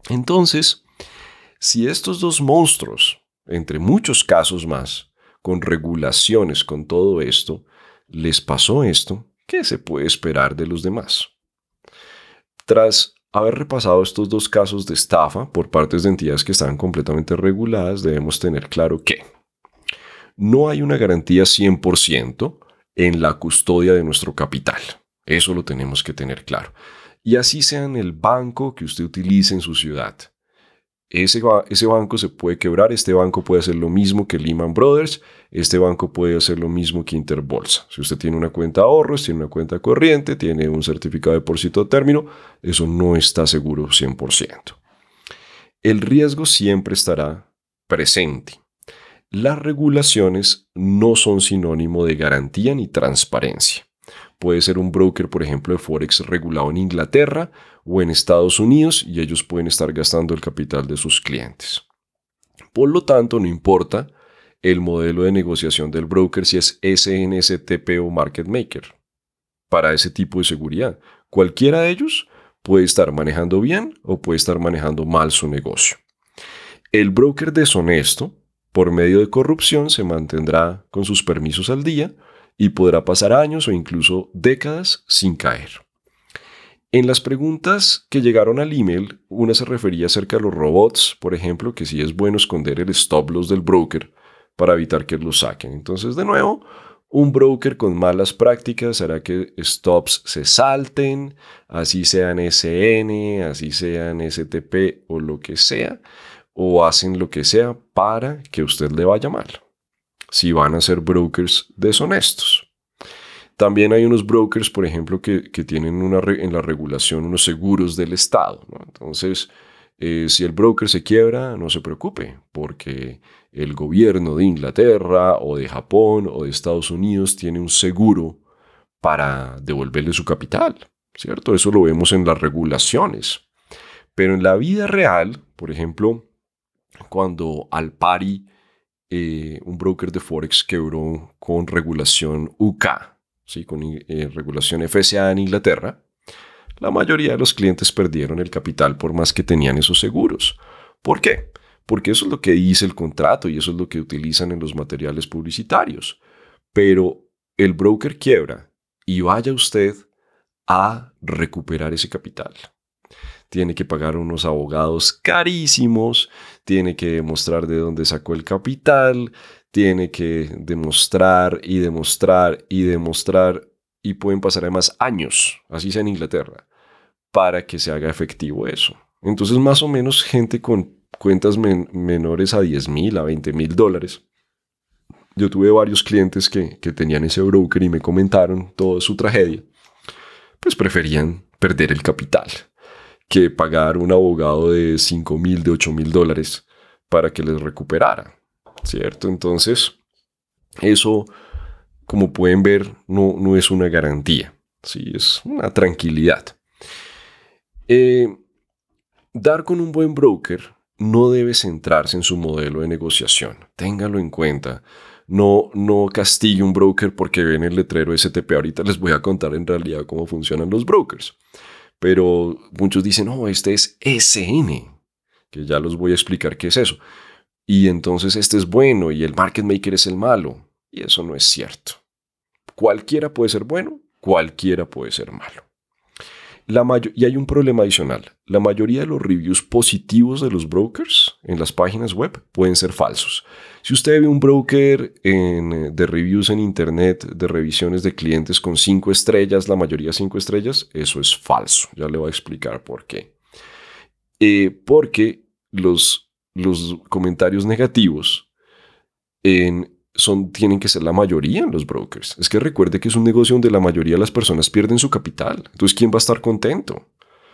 Entonces, si estos dos monstruos, entre muchos casos más, con regulaciones, con todo esto, les pasó esto, ¿qué se puede esperar de los demás? Tras haber repasado estos dos casos de estafa por partes de entidades que estaban completamente reguladas, debemos tener claro que no hay una garantía 100% en la custodia de nuestro capital. Eso lo tenemos que tener claro. Y así sea en el banco que usted utilice en su ciudad. Ese, banco se puede quebrar, este banco puede hacer lo mismo que Lehman Brothers, este banco puede hacer lo mismo que Interbolsa. Si usted tiene una cuenta de ahorros, tiene una cuenta corriente, tiene un certificado de depósito a término, eso no está seguro 100%. El riesgo siempre estará presente. Las regulaciones no son sinónimo de garantía ni transparencia. Puede ser un broker, por ejemplo, de Forex regulado en Inglaterra o en Estados Unidos y ellos pueden estar gastando el capital de sus clientes. Por lo tanto, no importa el modelo de negociación del broker si es SNSTP o Market Maker. Para ese tipo de seguridad, cualquiera de ellos puede estar manejando bien o puede estar manejando mal su negocio. El broker deshonesto, por medio de corrupción, se mantendrá con sus permisos al día y podrá pasar años o incluso décadas sin caer. En las preguntas que llegaron al email, una se refería acerca de los robots, por ejemplo, que si es bueno esconder el stop loss del broker para evitar que lo saquen. Entonces, de nuevo, un broker con malas prácticas hará que stops se salten, así sean SN, así sean STP o lo que sea, o hacen lo que sea para que usted le vaya mal. Si van a ser brokers deshonestos. También hay unos brokers, por ejemplo, que, tienen una en la regulación unos seguros del Estado. Entonces, eh, si el broker se quiebra, no se preocupe, porque el gobierno de Inglaterra o de Japón o de Estados Unidos tiene un seguro para devolverle su capital, ¿cierto? Eso lo vemos en las regulaciones. Pero en la vida real, por ejemplo, cuando Alpari, eh, un broker de Forex, quebró con regulación UK, ¿sí? con eh, regulación FCA en Inglaterra, la mayoría de los clientes perdieron el capital por más que tenían esos seguros. ¿Por qué? Porque eso es lo que dice el contrato y eso es lo que utilizan en los materiales publicitarios. Pero el broker quiebra y vaya usted a recuperar ese capital. Tiene que pagar unos abogados carísimos, tiene que demostrar de dónde sacó el capital, tiene que demostrar y demostrar y demostrar y pueden pasar además años, así sea en Inglaterra, para que se haga efectivo eso. Entonces más o menos gente con cuentas menores a 10 mil, a 20 mil dólares. Yo tuve varios clientes que, que tenían ese broker y me comentaron toda su tragedia. Pues preferían perder el capital que pagar un abogado de 5 mil, de 8 mil dólares para que les recuperara. ¿Cierto? Entonces, eso como pueden ver, no, no es una garantía, ¿sí? es una tranquilidad. Eh, dar con un buen broker no debe centrarse en su modelo de negociación. Téngalo en cuenta. No, no castigue un broker porque ven el letrero STP. Ahorita les voy a contar en realidad cómo funcionan los brokers. Pero muchos dicen, no, este es SN, que ya los voy a explicar qué es eso. Y entonces este es bueno y el market maker es el malo. Y eso no es cierto. Cualquiera puede ser bueno, cualquiera puede ser malo. Y hay un problema adicional. La mayoría de los reviews positivos de los brokers en las páginas web pueden ser falsos. Si usted ve un broker de reviews en Internet, de revisiones de clientes con cinco estrellas, la mayoría cinco estrellas, eso es falso. Ya le voy a explicar por qué. Eh, porque los, los comentarios negativos en, son, tienen que ser la mayoría en los brokers. Es que recuerde que es un negocio donde la mayoría de las personas pierden su capital. Entonces, ¿quién va a estar contento?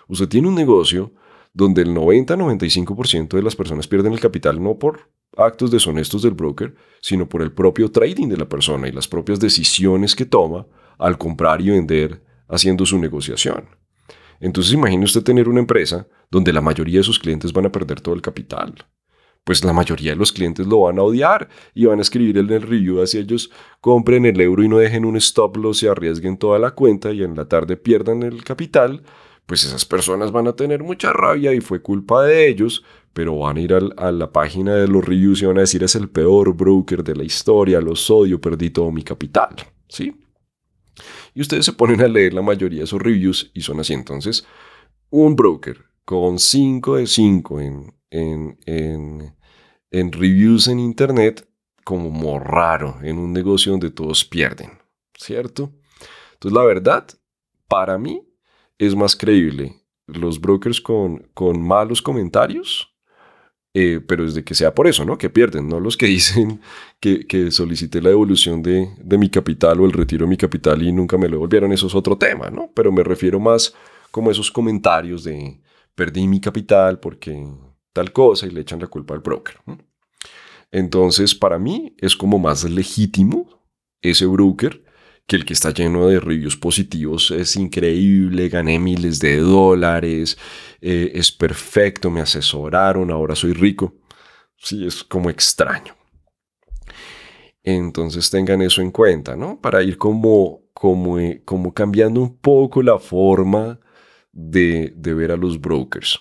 Usted tiene un negocio donde el 90-95% de las personas pierden el capital no por actos deshonestos del broker, sino por el propio trading de la persona y las propias decisiones que toma al comprar y vender haciendo su negociación. Entonces imagine usted tener una empresa donde la mayoría de sus clientes van a perder todo el capital pues la mayoría de los clientes lo van a odiar y van a escribir en el review hacia ellos compren el euro y no dejen un stop loss y arriesguen toda la cuenta y en la tarde pierdan el capital, pues esas personas van a tener mucha rabia y fue culpa de ellos, pero van a ir a la página de los reviews y van a decir es el peor broker de la historia, los odio, perdí todo mi capital, ¿sí? Y ustedes se ponen a leer la mayoría de esos reviews y son así. Entonces, un broker con 5 de 5 en, en, reviews en Internet como raro en un negocio donde todos pierden, ¿cierto? Entonces la verdad, para mí, es más creíble los brokers con, con malos comentarios eh, pero desde que sea por eso, ¿no? Que pierden, no los que (laughs) dicen que, que solicité la devolución de, mi capital o el retiro de mi capital y nunca me lo devolvieron, eso es otro tema, ¿no? Pero me refiero más como esos comentarios de perdí mi capital porque tal cosa y le echan la culpa al broker. Entonces, para mí es como más legítimo ese broker que el que está lleno de reviews positivos es increíble, gané miles de dólares, eh, es perfecto, me asesoraron, ahora soy rico. Sí, es como extraño. Entonces tengan eso en cuenta, ¿no? Para ir como, como, eh, como cambiando un poco la forma de, de ver a los brokers.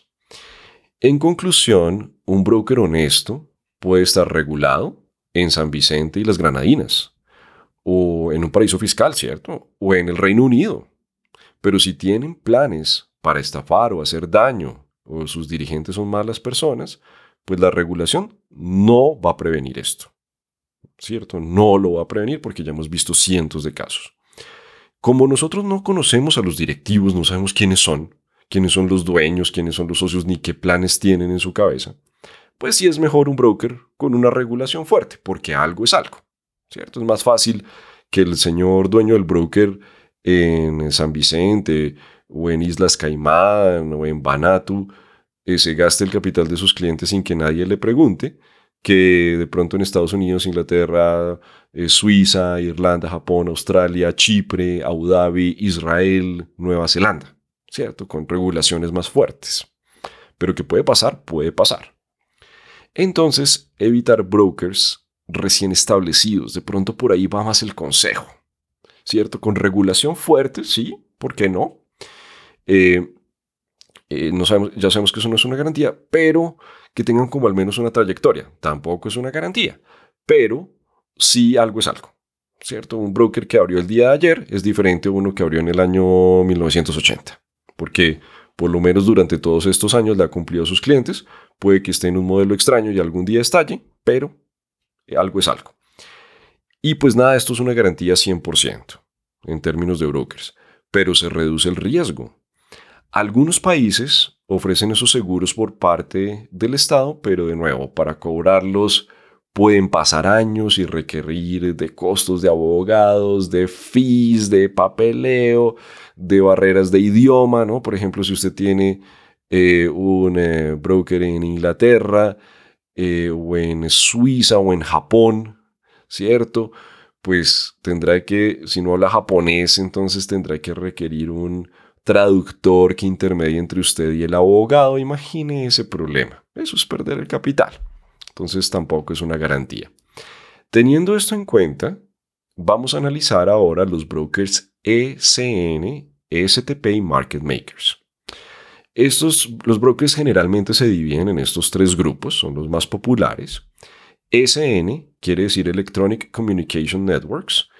En conclusión, un broker honesto puede estar regulado en San Vicente y las Granadinas o en un paraíso fiscal, ¿cierto? O en el Reino Unido. Pero si tienen planes para estafar o hacer daño, o sus dirigentes son malas personas, pues la regulación no va a prevenir esto. ¿Cierto? No lo va a prevenir porque ya hemos visto cientos de casos. Como nosotros no conocemos a los directivos, no sabemos quiénes son, quiénes son los dueños, quiénes son los socios, ni qué planes tienen en su cabeza, pues sí es mejor un broker con una regulación fuerte, porque algo es algo. ¿Cierto? Es más fácil que el señor dueño del broker en San Vicente o en Islas Caimán o en Banatu eh, se gaste el capital de sus clientes sin que nadie le pregunte, que de pronto en Estados Unidos, Inglaterra, eh, Suiza, Irlanda, Japón, Australia, Chipre, Abu Dhabi, Israel, Nueva Zelanda, ¿cierto? Con regulaciones más fuertes. Pero que puede pasar, puede pasar. Entonces, evitar brokers recién establecidos. De pronto por ahí va más el consejo, ¿cierto? Con regulación fuerte, sí, ¿por qué no? Eh, eh, no sabemos, ya sabemos que eso no es una garantía, pero que tengan como al menos una trayectoria. Tampoco es una garantía, pero sí algo es algo, ¿cierto? Un broker que abrió el día de ayer es diferente a uno que abrió en el año 1980, porque por lo menos durante todos estos años le ha cumplido a sus clientes, puede que esté en un modelo extraño y algún día estalle, pero algo es algo. Y pues nada, esto es una garantía 100% en términos de brokers, pero se reduce el riesgo. Algunos países ofrecen esos seguros por parte del Estado, pero de nuevo, para cobrarlos pueden pasar años y requerir de costos de abogados, de fees, de papeleo, de barreras de idioma, ¿no? Por ejemplo, si usted tiene eh, un eh, broker en Inglaterra, eh, o en Suiza o en Japón, ¿cierto? Pues tendrá que, si no habla japonés, entonces tendrá que requerir un traductor que intermedie entre usted y el abogado. Imagine ese problema. Eso es perder el capital. Entonces tampoco es una garantía. Teniendo esto en cuenta, vamos a analizar ahora los brokers ECN, STP y Market Makers. Estos, los brokers generalmente se dividen en estos tres grupos, son los más populares. SN quiere decir Electronic Communication Networks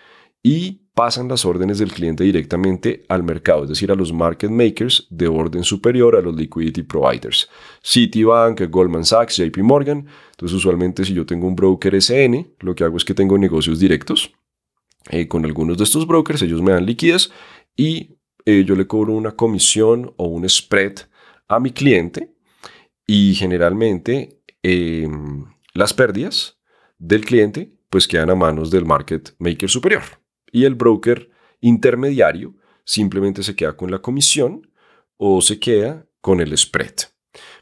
y pasan las órdenes del cliente directamente al mercado, es decir, a los market makers de orden superior a los liquidity providers. Citibank, Goldman Sachs, JP Morgan. Entonces, usualmente si yo tengo un broker SN, lo que hago es que tengo negocios directos eh, con algunos de estos brokers, ellos me dan liquidez y eh, yo le cobro una comisión o un spread a mi cliente y generalmente em, las pérdidas del cliente pues quedan a manos del market maker superior y el broker intermediario simplemente se queda con la comisión o se queda con el spread.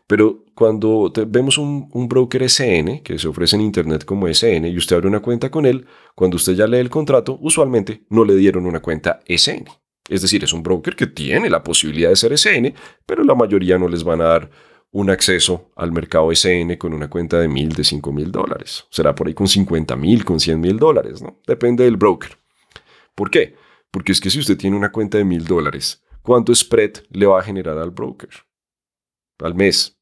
Pero cuando vemos un, un, broker SN, que se ofrece en Internet como SN, y usted abre una cuenta con él, cuando usted ya lee el contrato, usualmente no le dieron una cuenta SN. Es decir, es un broker que tiene la posibilidad de ser SN, pero la mayoría no les van a dar un acceso al mercado SN con una cuenta de mil, de cinco mil dólares. Será por ahí con 50 mil, con 100 mil dólares, ¿no? Depende del broker. ¿Por qué? Porque es que si usted tiene una cuenta de mil dólares, ¿cuánto spread le va a generar al broker? Al mes.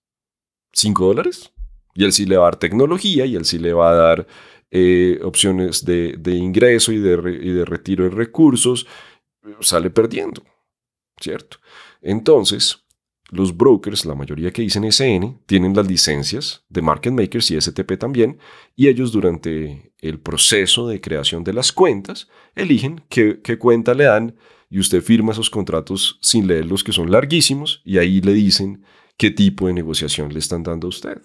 ¿5 dólares? Y él sí le va a dar tecnología y él sí le va a dar eh, opciones de, ingreso y de, y de retiro de recursos sale perdiendo, ¿cierto? Entonces, los brokers, la mayoría que dicen SN, tienen las licencias de market makers y STP también, y ellos durante el proceso de creación de las cuentas eligen qué, cuenta le dan y usted firma esos contratos sin leerlos que son larguísimos y ahí le dicen qué tipo de negociación le están dando a usted.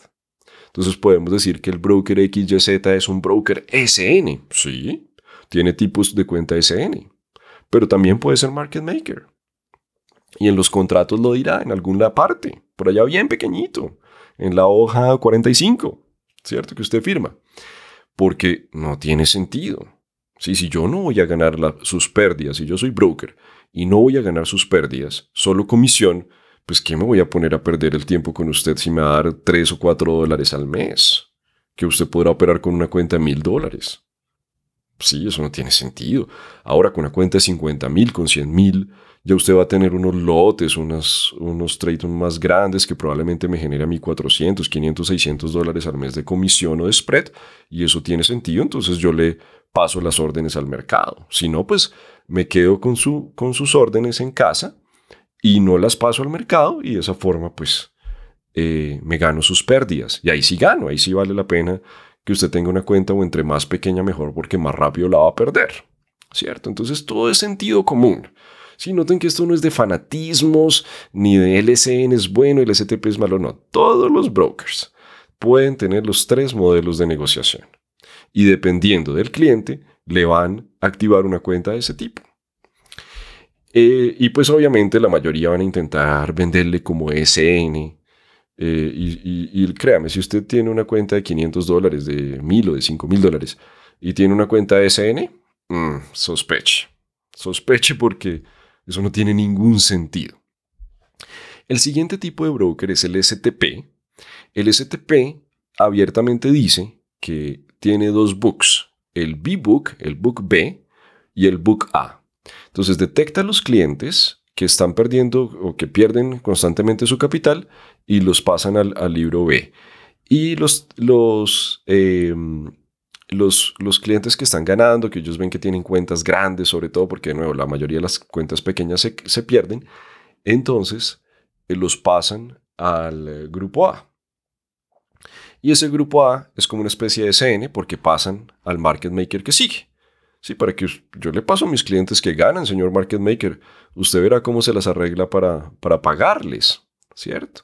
Entonces podemos decir que el broker XYZ es un broker SN. Sí, tiene tipos de cuenta SN, pero también puede ser market maker. Y en los contratos lo dirá en alguna parte, por allá bien pequeñito, en la hoja 45, ¿cierto? Que usted firma. Porque no tiene sentido. si yo no voy a ganar sus pérdidas, si yo soy broker y no voy a ganar sus pérdidas, solo comisión, pues ¿qué me voy a poner a perder el tiempo con usted si me va a dar 3 o 4 dólares al mes? Que usted podrá operar con una cuenta de mil dólares. Sí, eso no tiene sentido. Ahora con una cuenta de 50 mil, con 100 mil, ya usted va a tener unos lotes, unos, unos trades más grandes que probablemente me genera mi 400, 500, 600 dólares al mes de comisión o de spread. Y eso tiene sentido, entonces yo le paso las órdenes al mercado. Si no, pues me quedo con, su, con sus órdenes en casa y no las paso al mercado y de esa forma pues eh, me gano sus pérdidas. Y ahí sí gano, ahí sí vale la pena que usted tenga una cuenta o entre más pequeña mejor porque más rápido la va a perder. ¿Cierto? Entonces todo es sentido común. Si noten que esto no es de fanatismos, ni de LCN es bueno el STP es malo, no. Todos los brokers pueden tener los tres modelos de negociación. Y dependiendo del cliente, le van a activar una cuenta de ese tipo. Eh, y pues obviamente la mayoría van a intentar venderle como SN. Eh, y, créame, si usted tiene una cuenta de 500 dólares, de 1000 o de 5000 dólares, y tiene una cuenta de SN, mm, sospeche. Sospeche porque eso no tiene ningún sentido. El siguiente tipo de broker es el STP. El STP abiertamente dice que tiene dos books, el B-Book, el Book B y el Book A. Entonces detecta a los clientes que están perdiendo o que pierden constantemente su capital y los pasan al, libro B. Y los, los, em, los, los, clientes que están ganando, que ellos ven que tienen cuentas grandes, sobre todo porque de nuevo la mayoría de las cuentas pequeñas se, pierden, entonces eh, los pasan al eh, grupo A. Y ese grupo A es como una especie de SN porque pasan al market maker que sigue. Sí, para que yo le paso a mis clientes que ganan, señor market maker. Usted verá cómo se las arregla para, para pagarles, ¿cierto?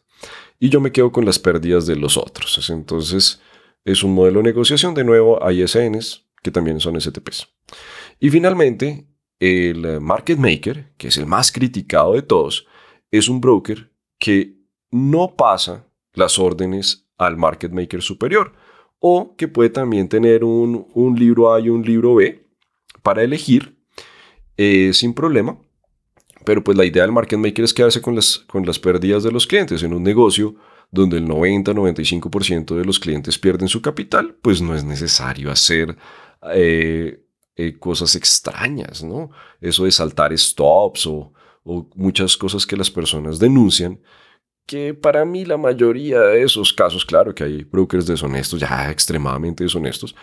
Y yo me quedo con las pérdidas de los otros. Entonces, es un modelo de negociación. De nuevo, hay SNs que también son STPs. Y finalmente, el market maker, que es el más criticado de todos, es un broker que no pasa las órdenes al market maker superior o que puede también tener un, un libro A y un libro B para elegir eh, sin problema. Pero pues la idea del market maker es quedarse con las, con las pérdidas de los clientes en un negocio donde el 90-95% de los clientes pierden su capital, pues no es necesario hacer eh, eh, cosas extrañas, ¿no? Eso de saltar stops o, o muchas cosas que las personas denuncian, que para mí la mayoría de esos casos, claro que hay brokers deshonestos, ya extremadamente deshonestos,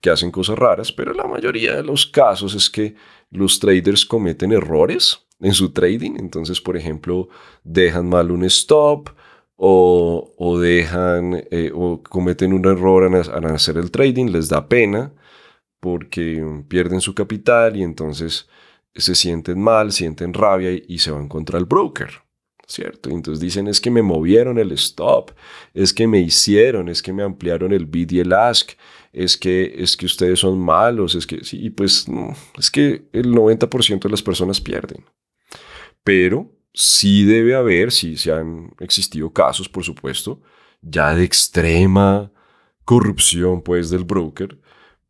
que hacen cosas raras, pero la mayoría de los casos es que los traders cometen errores en su trading. Entonces, por ejemplo, dejan mal un stop o, dejan eh, o cometen un error al, hacer el trading, les da pena porque pierden su capital y entonces se sienten mal, sienten rabia y, se van contra el broker. ¿Cierto? Entonces dicen es que me movieron el stop, es que me hicieron, es que me ampliaron el bid y el ask, es que, es que ustedes son malos, es que sí, y pues es que el 90% de las personas pierden. Pero sí debe haber, sí se han existido casos, por supuesto, ya de extrema corrupción pues del broker,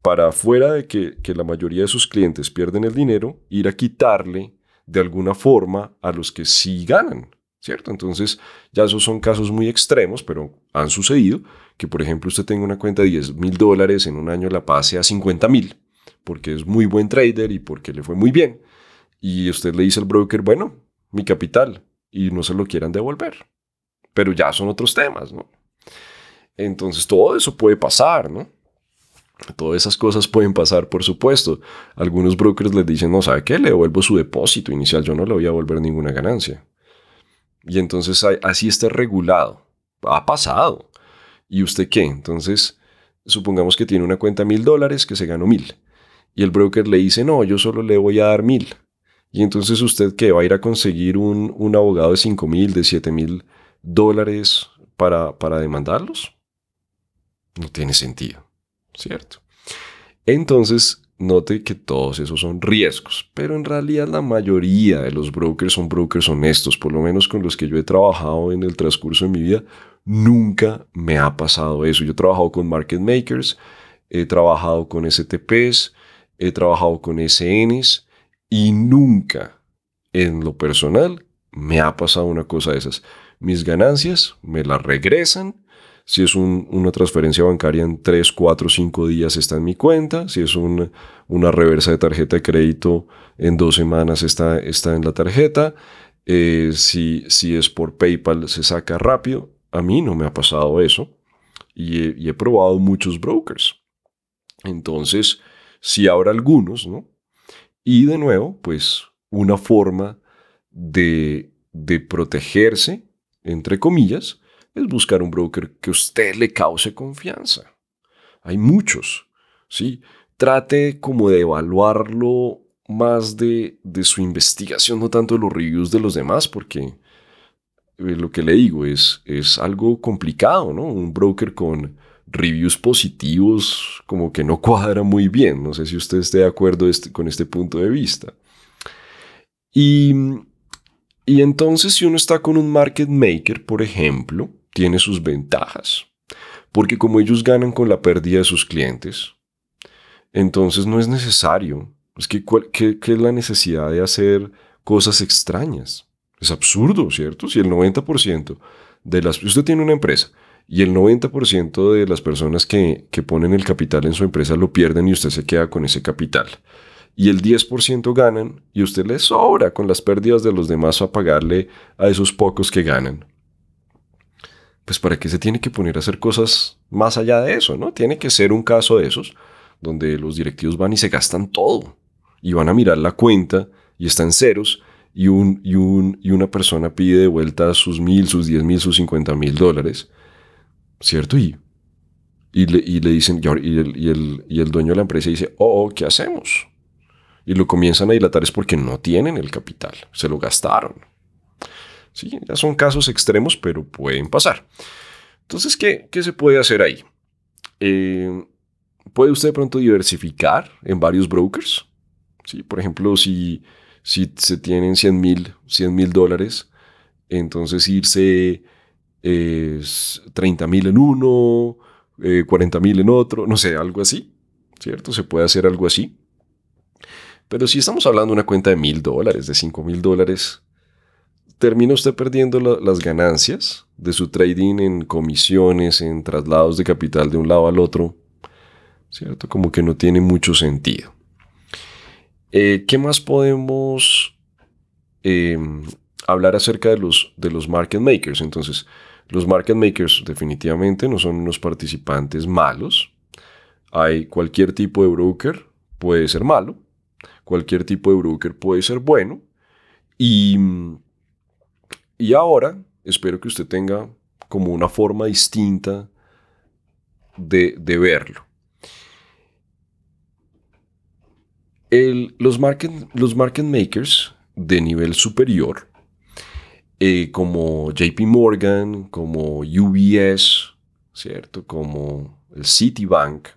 para fuera de que, que la mayoría de sus clientes pierden el dinero, ir a quitarle de alguna forma a los que sí ganan. ¿cierto? Entonces, ya esos son casos muy extremos, pero han sucedido que, por ejemplo, usted tenga una cuenta de 10 mil dólares, en un año la pase a 50 mil, porque es muy buen trader y porque le fue muy bien. Y usted le dice al broker, bueno, mi capital, y no se lo quieran devolver. Pero ya son otros temas, ¿no? Entonces, todo eso puede pasar, ¿no? Todas esas cosas pueden pasar, por supuesto. Algunos brokers les dicen, no, ¿sabe qué? Le devuelvo su depósito inicial, yo no le voy a devolver ninguna ganancia. Y entonces así está regulado. Ha pasado. ¿Y usted qué? Entonces, supongamos que tiene una cuenta mil dólares que se ganó mil. Y el broker le dice, no, yo solo le voy a dar mil. Y entonces usted qué, va a ir a conseguir un, un abogado de cinco mil, de siete mil dólares para, para demandarlos. No tiene sentido, ¿cierto? Entonces, note que todos esos son riesgos, pero en realidad la mayoría de los brokers son brokers honestos, por lo menos con los que yo he trabajado en el transcurso de mi vida, nunca me ha pasado eso. Yo he trabajado con market makers, he trabajado con STPs, he trabajado con SNs y nunca en lo personal me ha pasado una cosa de esas. Mis ganancias me las regresan si es una transferencia bancaria en 3, 4, 5 días está en mi cuenta. Si es una reversa de tarjeta de crédito en dos semanas está, está en la tarjeta. Eh, si, si es por PayPal se saca rápido. A mí no me ha pasado eso. Y he, probado muchos brokers. Entonces, si habrá algunos, ¿no? Y de nuevo, pues una forma de, de protegerse, entre comillas, es buscar un broker que usted le cause confianza. Hay muchos, ¿sí? Trate como de evaluarlo más de, su investigación, no tanto de los reviews de los demás, porque lo que le digo es, es algo complicado, ¿no? Un broker con reviews positivos como que no (laughs) cuadra muy bien. No sé si usted esté de acuerdo este, con este punto de vista. Y, y entonces si uno está con un market maker, por ejemplo, tiene sus ventajas, porque como ellos ganan con la pérdida de sus clientes, entonces no es necesario. Es que, ¿qué, es la necesidad de hacer cosas extrañas? Es absurdo, ¿cierto? Si el 90% de las... Usted tiene una empresa y el 90% de las personas que, que ponen el capital en su empresa lo pierden y usted se queda con ese capital. Y el 10% ganan y usted le sobra con las pérdidas de los demás a pagarle a esos pocos que ganan pues para qué se tiene que poner a hacer cosas más allá de eso, ¿no? Tiene que ser un caso de esos, donde los directivos van y se gastan todo, y van a mirar la cuenta y están ceros, y, un, y, un, y una persona pide de vuelta sus mil, sus diez mil, sus cincuenta mil dólares, ¿cierto? Y, y, le, y le dicen, y el, y, el, y el dueño de la empresa dice, oh, oh, ¿qué hacemos? Y lo comienzan a dilatar es porque no tienen el capital, se lo gastaron. Sí, ya son casos extremos, pero pueden pasar. Entonces, ¿qué, se puede hacer ahí? Eh, puede usted de pronto diversificar en varios brokers. ¿sí? Por ejemplo, si, si se tienen 100 mil dólares, entonces irse 30 eh, mil en uno, 40 eh, mil en otro, no sé, algo así. ¿Cierto? Se puede hacer algo así. Pero si estamos hablando de una cuenta de mil dólares, de 5 mil dólares, termina usted perdiendo las ganancias de su trading en comisiones, en traslados de capital de un lado al otro, ¿cierto? Como que no tiene mucho sentido. Eh, ¿Qué más podemos em, hablar acerca de los, de los market makers? Entonces, los market makers definitivamente no son unos participantes malos. Hay cualquier tipo de broker puede ser malo, cualquier tipo de broker puede ser bueno y y ahora espero que usted tenga como una forma distinta de, verlo. Los, market, los market makers de nivel superior, eh, como JP Morgan, como UBS, ¿cierto? Como el Citibank,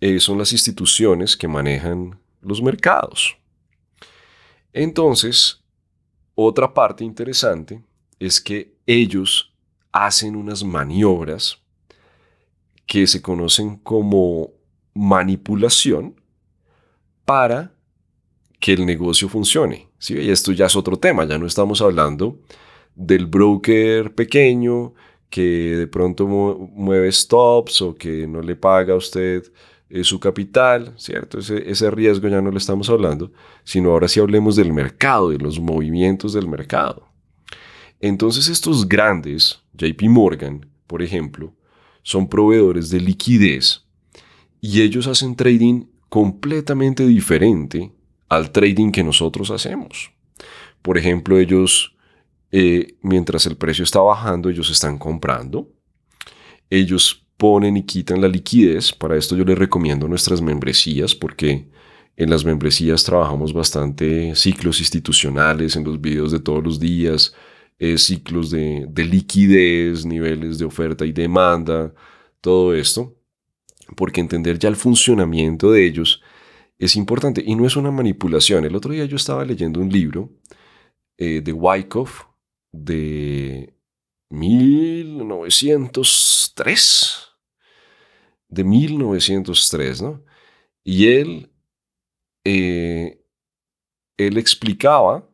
eh, son las instituciones que manejan los mercados. Entonces, otra parte interesante es que ellos hacen unas maniobras que se conocen como manipulación para que el negocio funcione. ¿sí? Y esto ya es otro tema, ya no estamos hablando del broker pequeño que de pronto mueve stops o que no le paga a usted su capital, ¿cierto? Ese, ese riesgo ya no le estamos hablando, sino ahora sí hablemos del mercado, de los movimientos del mercado. Entonces estos grandes, JP Morgan, por ejemplo, son proveedores de liquidez y ellos hacen trading completamente diferente al trading que nosotros hacemos. Por ejemplo, ellos, eh, mientras el precio está bajando, ellos están comprando. Ellos ponen y quitan la liquidez. Para esto yo les recomiendo nuestras membresías porque en las membresías trabajamos bastante ciclos institucionales en los videos de todos los días, eh, ciclos de, liquidez, niveles de oferta y demanda, todo esto, porque entender ya el funcionamiento de ellos es importante y no es una manipulación. El otro día yo estaba leyendo un libro eh, de Wyckoff de 1903, de 1903, ¿no? Y él, eh, él explicaba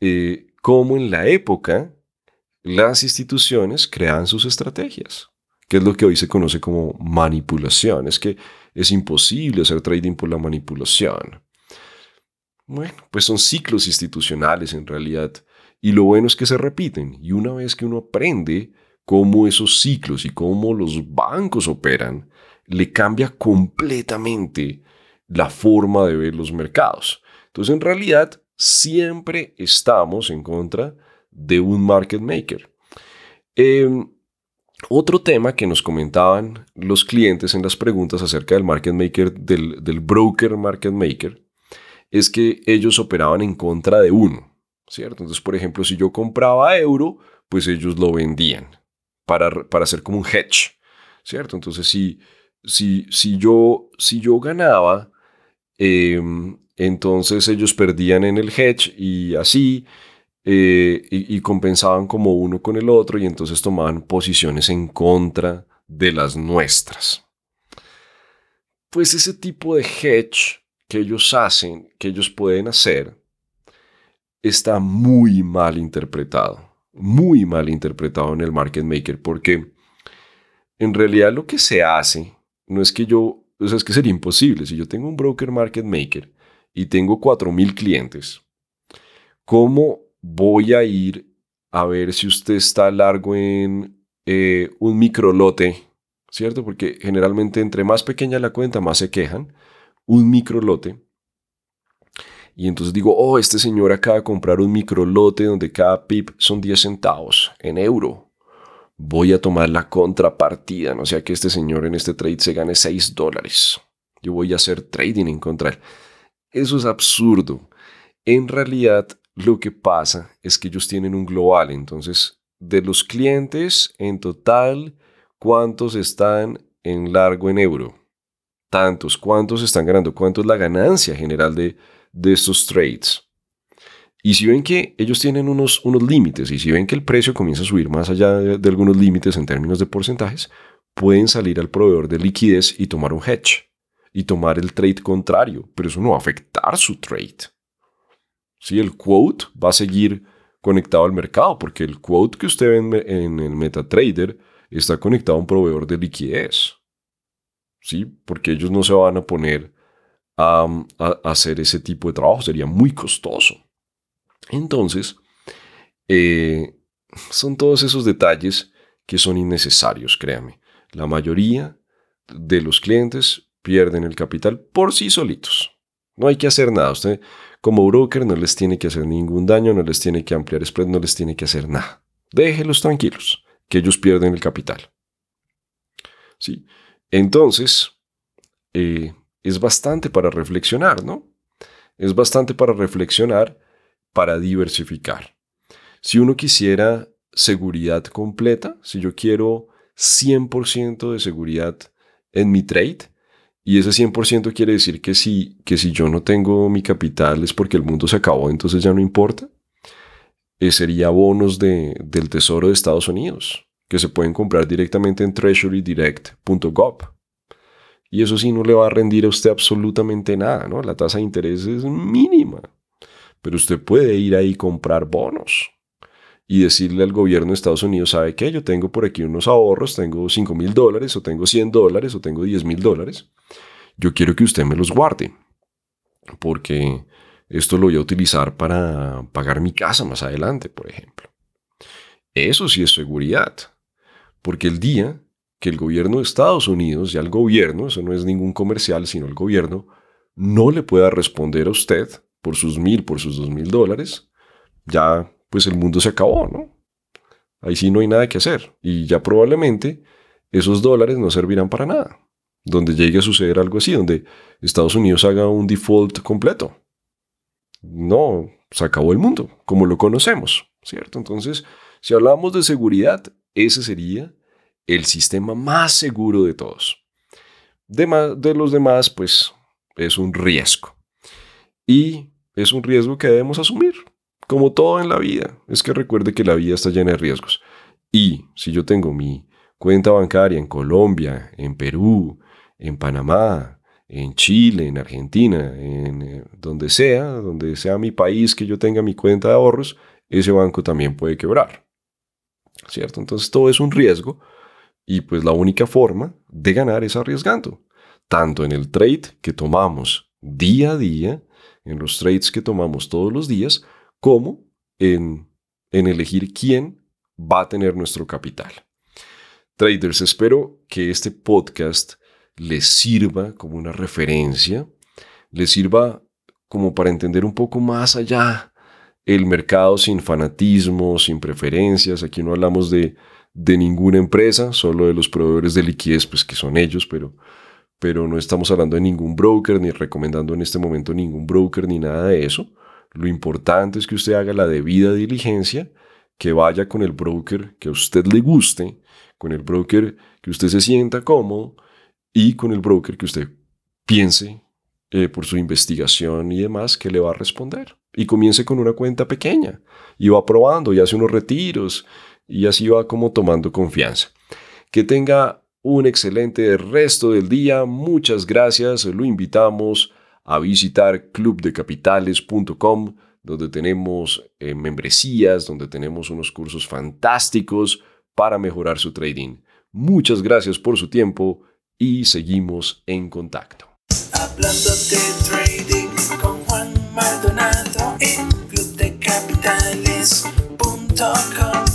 eh, cómo en la época las instituciones creaban sus estrategias, que es lo que hoy se conoce como manipulación. Es que es imposible hacer trading por la manipulación. Bueno, pues son ciclos institucionales en realidad. Y lo bueno es que se repiten. Y una vez que uno aprende cómo esos ciclos y cómo los bancos operan, le cambia completamente la forma de ver los mercados. Entonces, en realidad, siempre estamos en contra de un market maker. Em, otro tema que nos comentaban los clientes en las preguntas acerca del market maker, del, del broker market maker, es que ellos operaban en contra de uno, ¿cierto? Entonces, por ejemplo, si yo compraba euro, pues ellos lo vendían para, para hacer como un hedge, ¿cierto? Entonces, si, si, si, yo, si yo ganaba, em, entonces ellos perdían en el hedge y así, eh, y, compensaban como uno con el otro y entonces tomaban posiciones en contra de las nuestras. Pues ese tipo de hedge que ellos hacen, que ellos pueden hacer, está muy mal interpretado, muy mal interpretado en el market maker, porque en realidad lo que se hace no es que yo, o sea, es que sería imposible. Si yo tengo un broker market maker y tengo 4.000 clientes, ¿cómo voy a ir a ver si usted está largo en eh, un microlote, ¿cierto? Porque generalmente entre más pequeña la cuenta, más se quejan. Un microlote. Y entonces digo, oh, este señor acaba de comprar un microlote donde cada pip son 10 centavos en euro. Voy a tomar la contrapartida, no sea que este señor en este trade se gane 6 dólares. Yo voy a hacer trading en contra Eso es absurdo. En realidad, lo que pasa es que ellos tienen un global, entonces de los clientes en total, ¿cuántos están en largo en euro? Tantos, ¿cuántos están ganando? ¿Cuánto es la ganancia general de, de estos trades? Y si ven que ellos tienen unos, unos límites y si ven que el precio comienza a subir más allá de, de algunos límites en términos de porcentajes, pueden salir al proveedor de liquidez y tomar un hedge y tomar el trade contrario, pero eso no va a afectar su trade. ¿Sí? El quote va a seguir conectado al mercado, porque el quote que usted ve en, el MetaTrader está conectado a un proveedor de liquidez. ¿sí? Porque ellos no se van a poner a, hacer ese tipo de trabajo, sería muy costoso. Entonces, eh, son todos esos detalles que son innecesarios, créame. La mayoría de los clientes pierden el capital por sí solitos. No hay que hacer nada. Usted como broker no les tiene que hacer ningún daño, no les tiene que ampliar spread, no les tiene que hacer nada. Déjelos tranquilos, que ellos pierden el capital. ¿Sí? Entonces, eh, es bastante para reflexionar, ¿no? Es bastante para reflexionar, para diversificar. Si uno quisiera seguridad completa, si yo quiero 100% de seguridad en mi trade, y ese 100% quiere decir que si, que si yo no tengo mi capital es porque el mundo se acabó, entonces ya no importa. Eh, sería bonos de, del Tesoro de Estados Unidos, que se pueden comprar directamente en treasurydirect.gov. Y eso sí no le va a rendir a usted absolutamente nada, ¿no? La tasa de interés es mínima. Pero usted puede ir ahí comprar bonos y decirle al gobierno de Estados Unidos, ¿sabe qué? Yo tengo por aquí unos ahorros, tengo 5 mil dólares, o tengo 100 dólares, o tengo 10 mil dólares yo quiero que usted me los guarde, porque esto lo voy a utilizar para pagar mi casa más adelante, por ejemplo. Eso sí es seguridad, porque el día que el gobierno de Estados Unidos, ya el gobierno, eso no es ningún comercial, sino el gobierno, no le pueda responder a usted por sus mil, por sus dos mil dólares, ya pues el mundo se acabó, ¿no? Ahí sí no hay nada que hacer y ya probablemente esos dólares no servirán para nada donde llegue a suceder algo así, donde Estados Unidos haga un default completo. No, se acabó el mundo, como lo conocemos, ¿cierto? Entonces, si hablamos de seguridad, ese sería el sistema más seguro de todos. De, de los demás, pues es un riesgo. Y es un riesgo que debemos asumir, como todo en la vida. Es que recuerde que la vida está llena de riesgos. Y si yo tengo mi cuenta bancaria en Colombia, en Perú, en Panamá, en Chile, en Argentina, en eh, donde sea, donde sea mi país que yo tenga mi cuenta de ahorros, ese banco también puede quebrar. ¿Cierto? Entonces todo es un riesgo y pues la única forma de ganar es arriesgando, tanto en el trade que tomamos día a día, en los trades que tomamos todos los días, como en, en elegir quién va a tener nuestro capital. Traders, espero que este podcast les sirva como una referencia, les sirva como para entender un poco más allá el mercado sin fanatismo, sin preferencias. Aquí no hablamos de, de ninguna empresa, solo de los proveedores de liquidez, pues que son ellos, pero, pero no estamos hablando de ningún broker, ni recomendando en este momento ningún broker, ni nada de eso. Lo importante es que usted haga la debida diligencia, que vaya con el broker que a usted le guste, con el broker que usted se sienta cómodo y con el broker que usted piense eh, por su investigación y demás que le va a responder. Y comience con una cuenta pequeña y va probando y hace unos retiros y así va como tomando confianza. Que tenga un excelente resto del día. Muchas gracias. Lo invitamos a visitar clubdecapitales.com donde tenemos eh, membresías, donde tenemos unos cursos fantásticos para mejorar su trading. Muchas gracias por su tiempo y seguimos en contacto. Hablando de trading con Juan Maldonado en clubdecapitales.com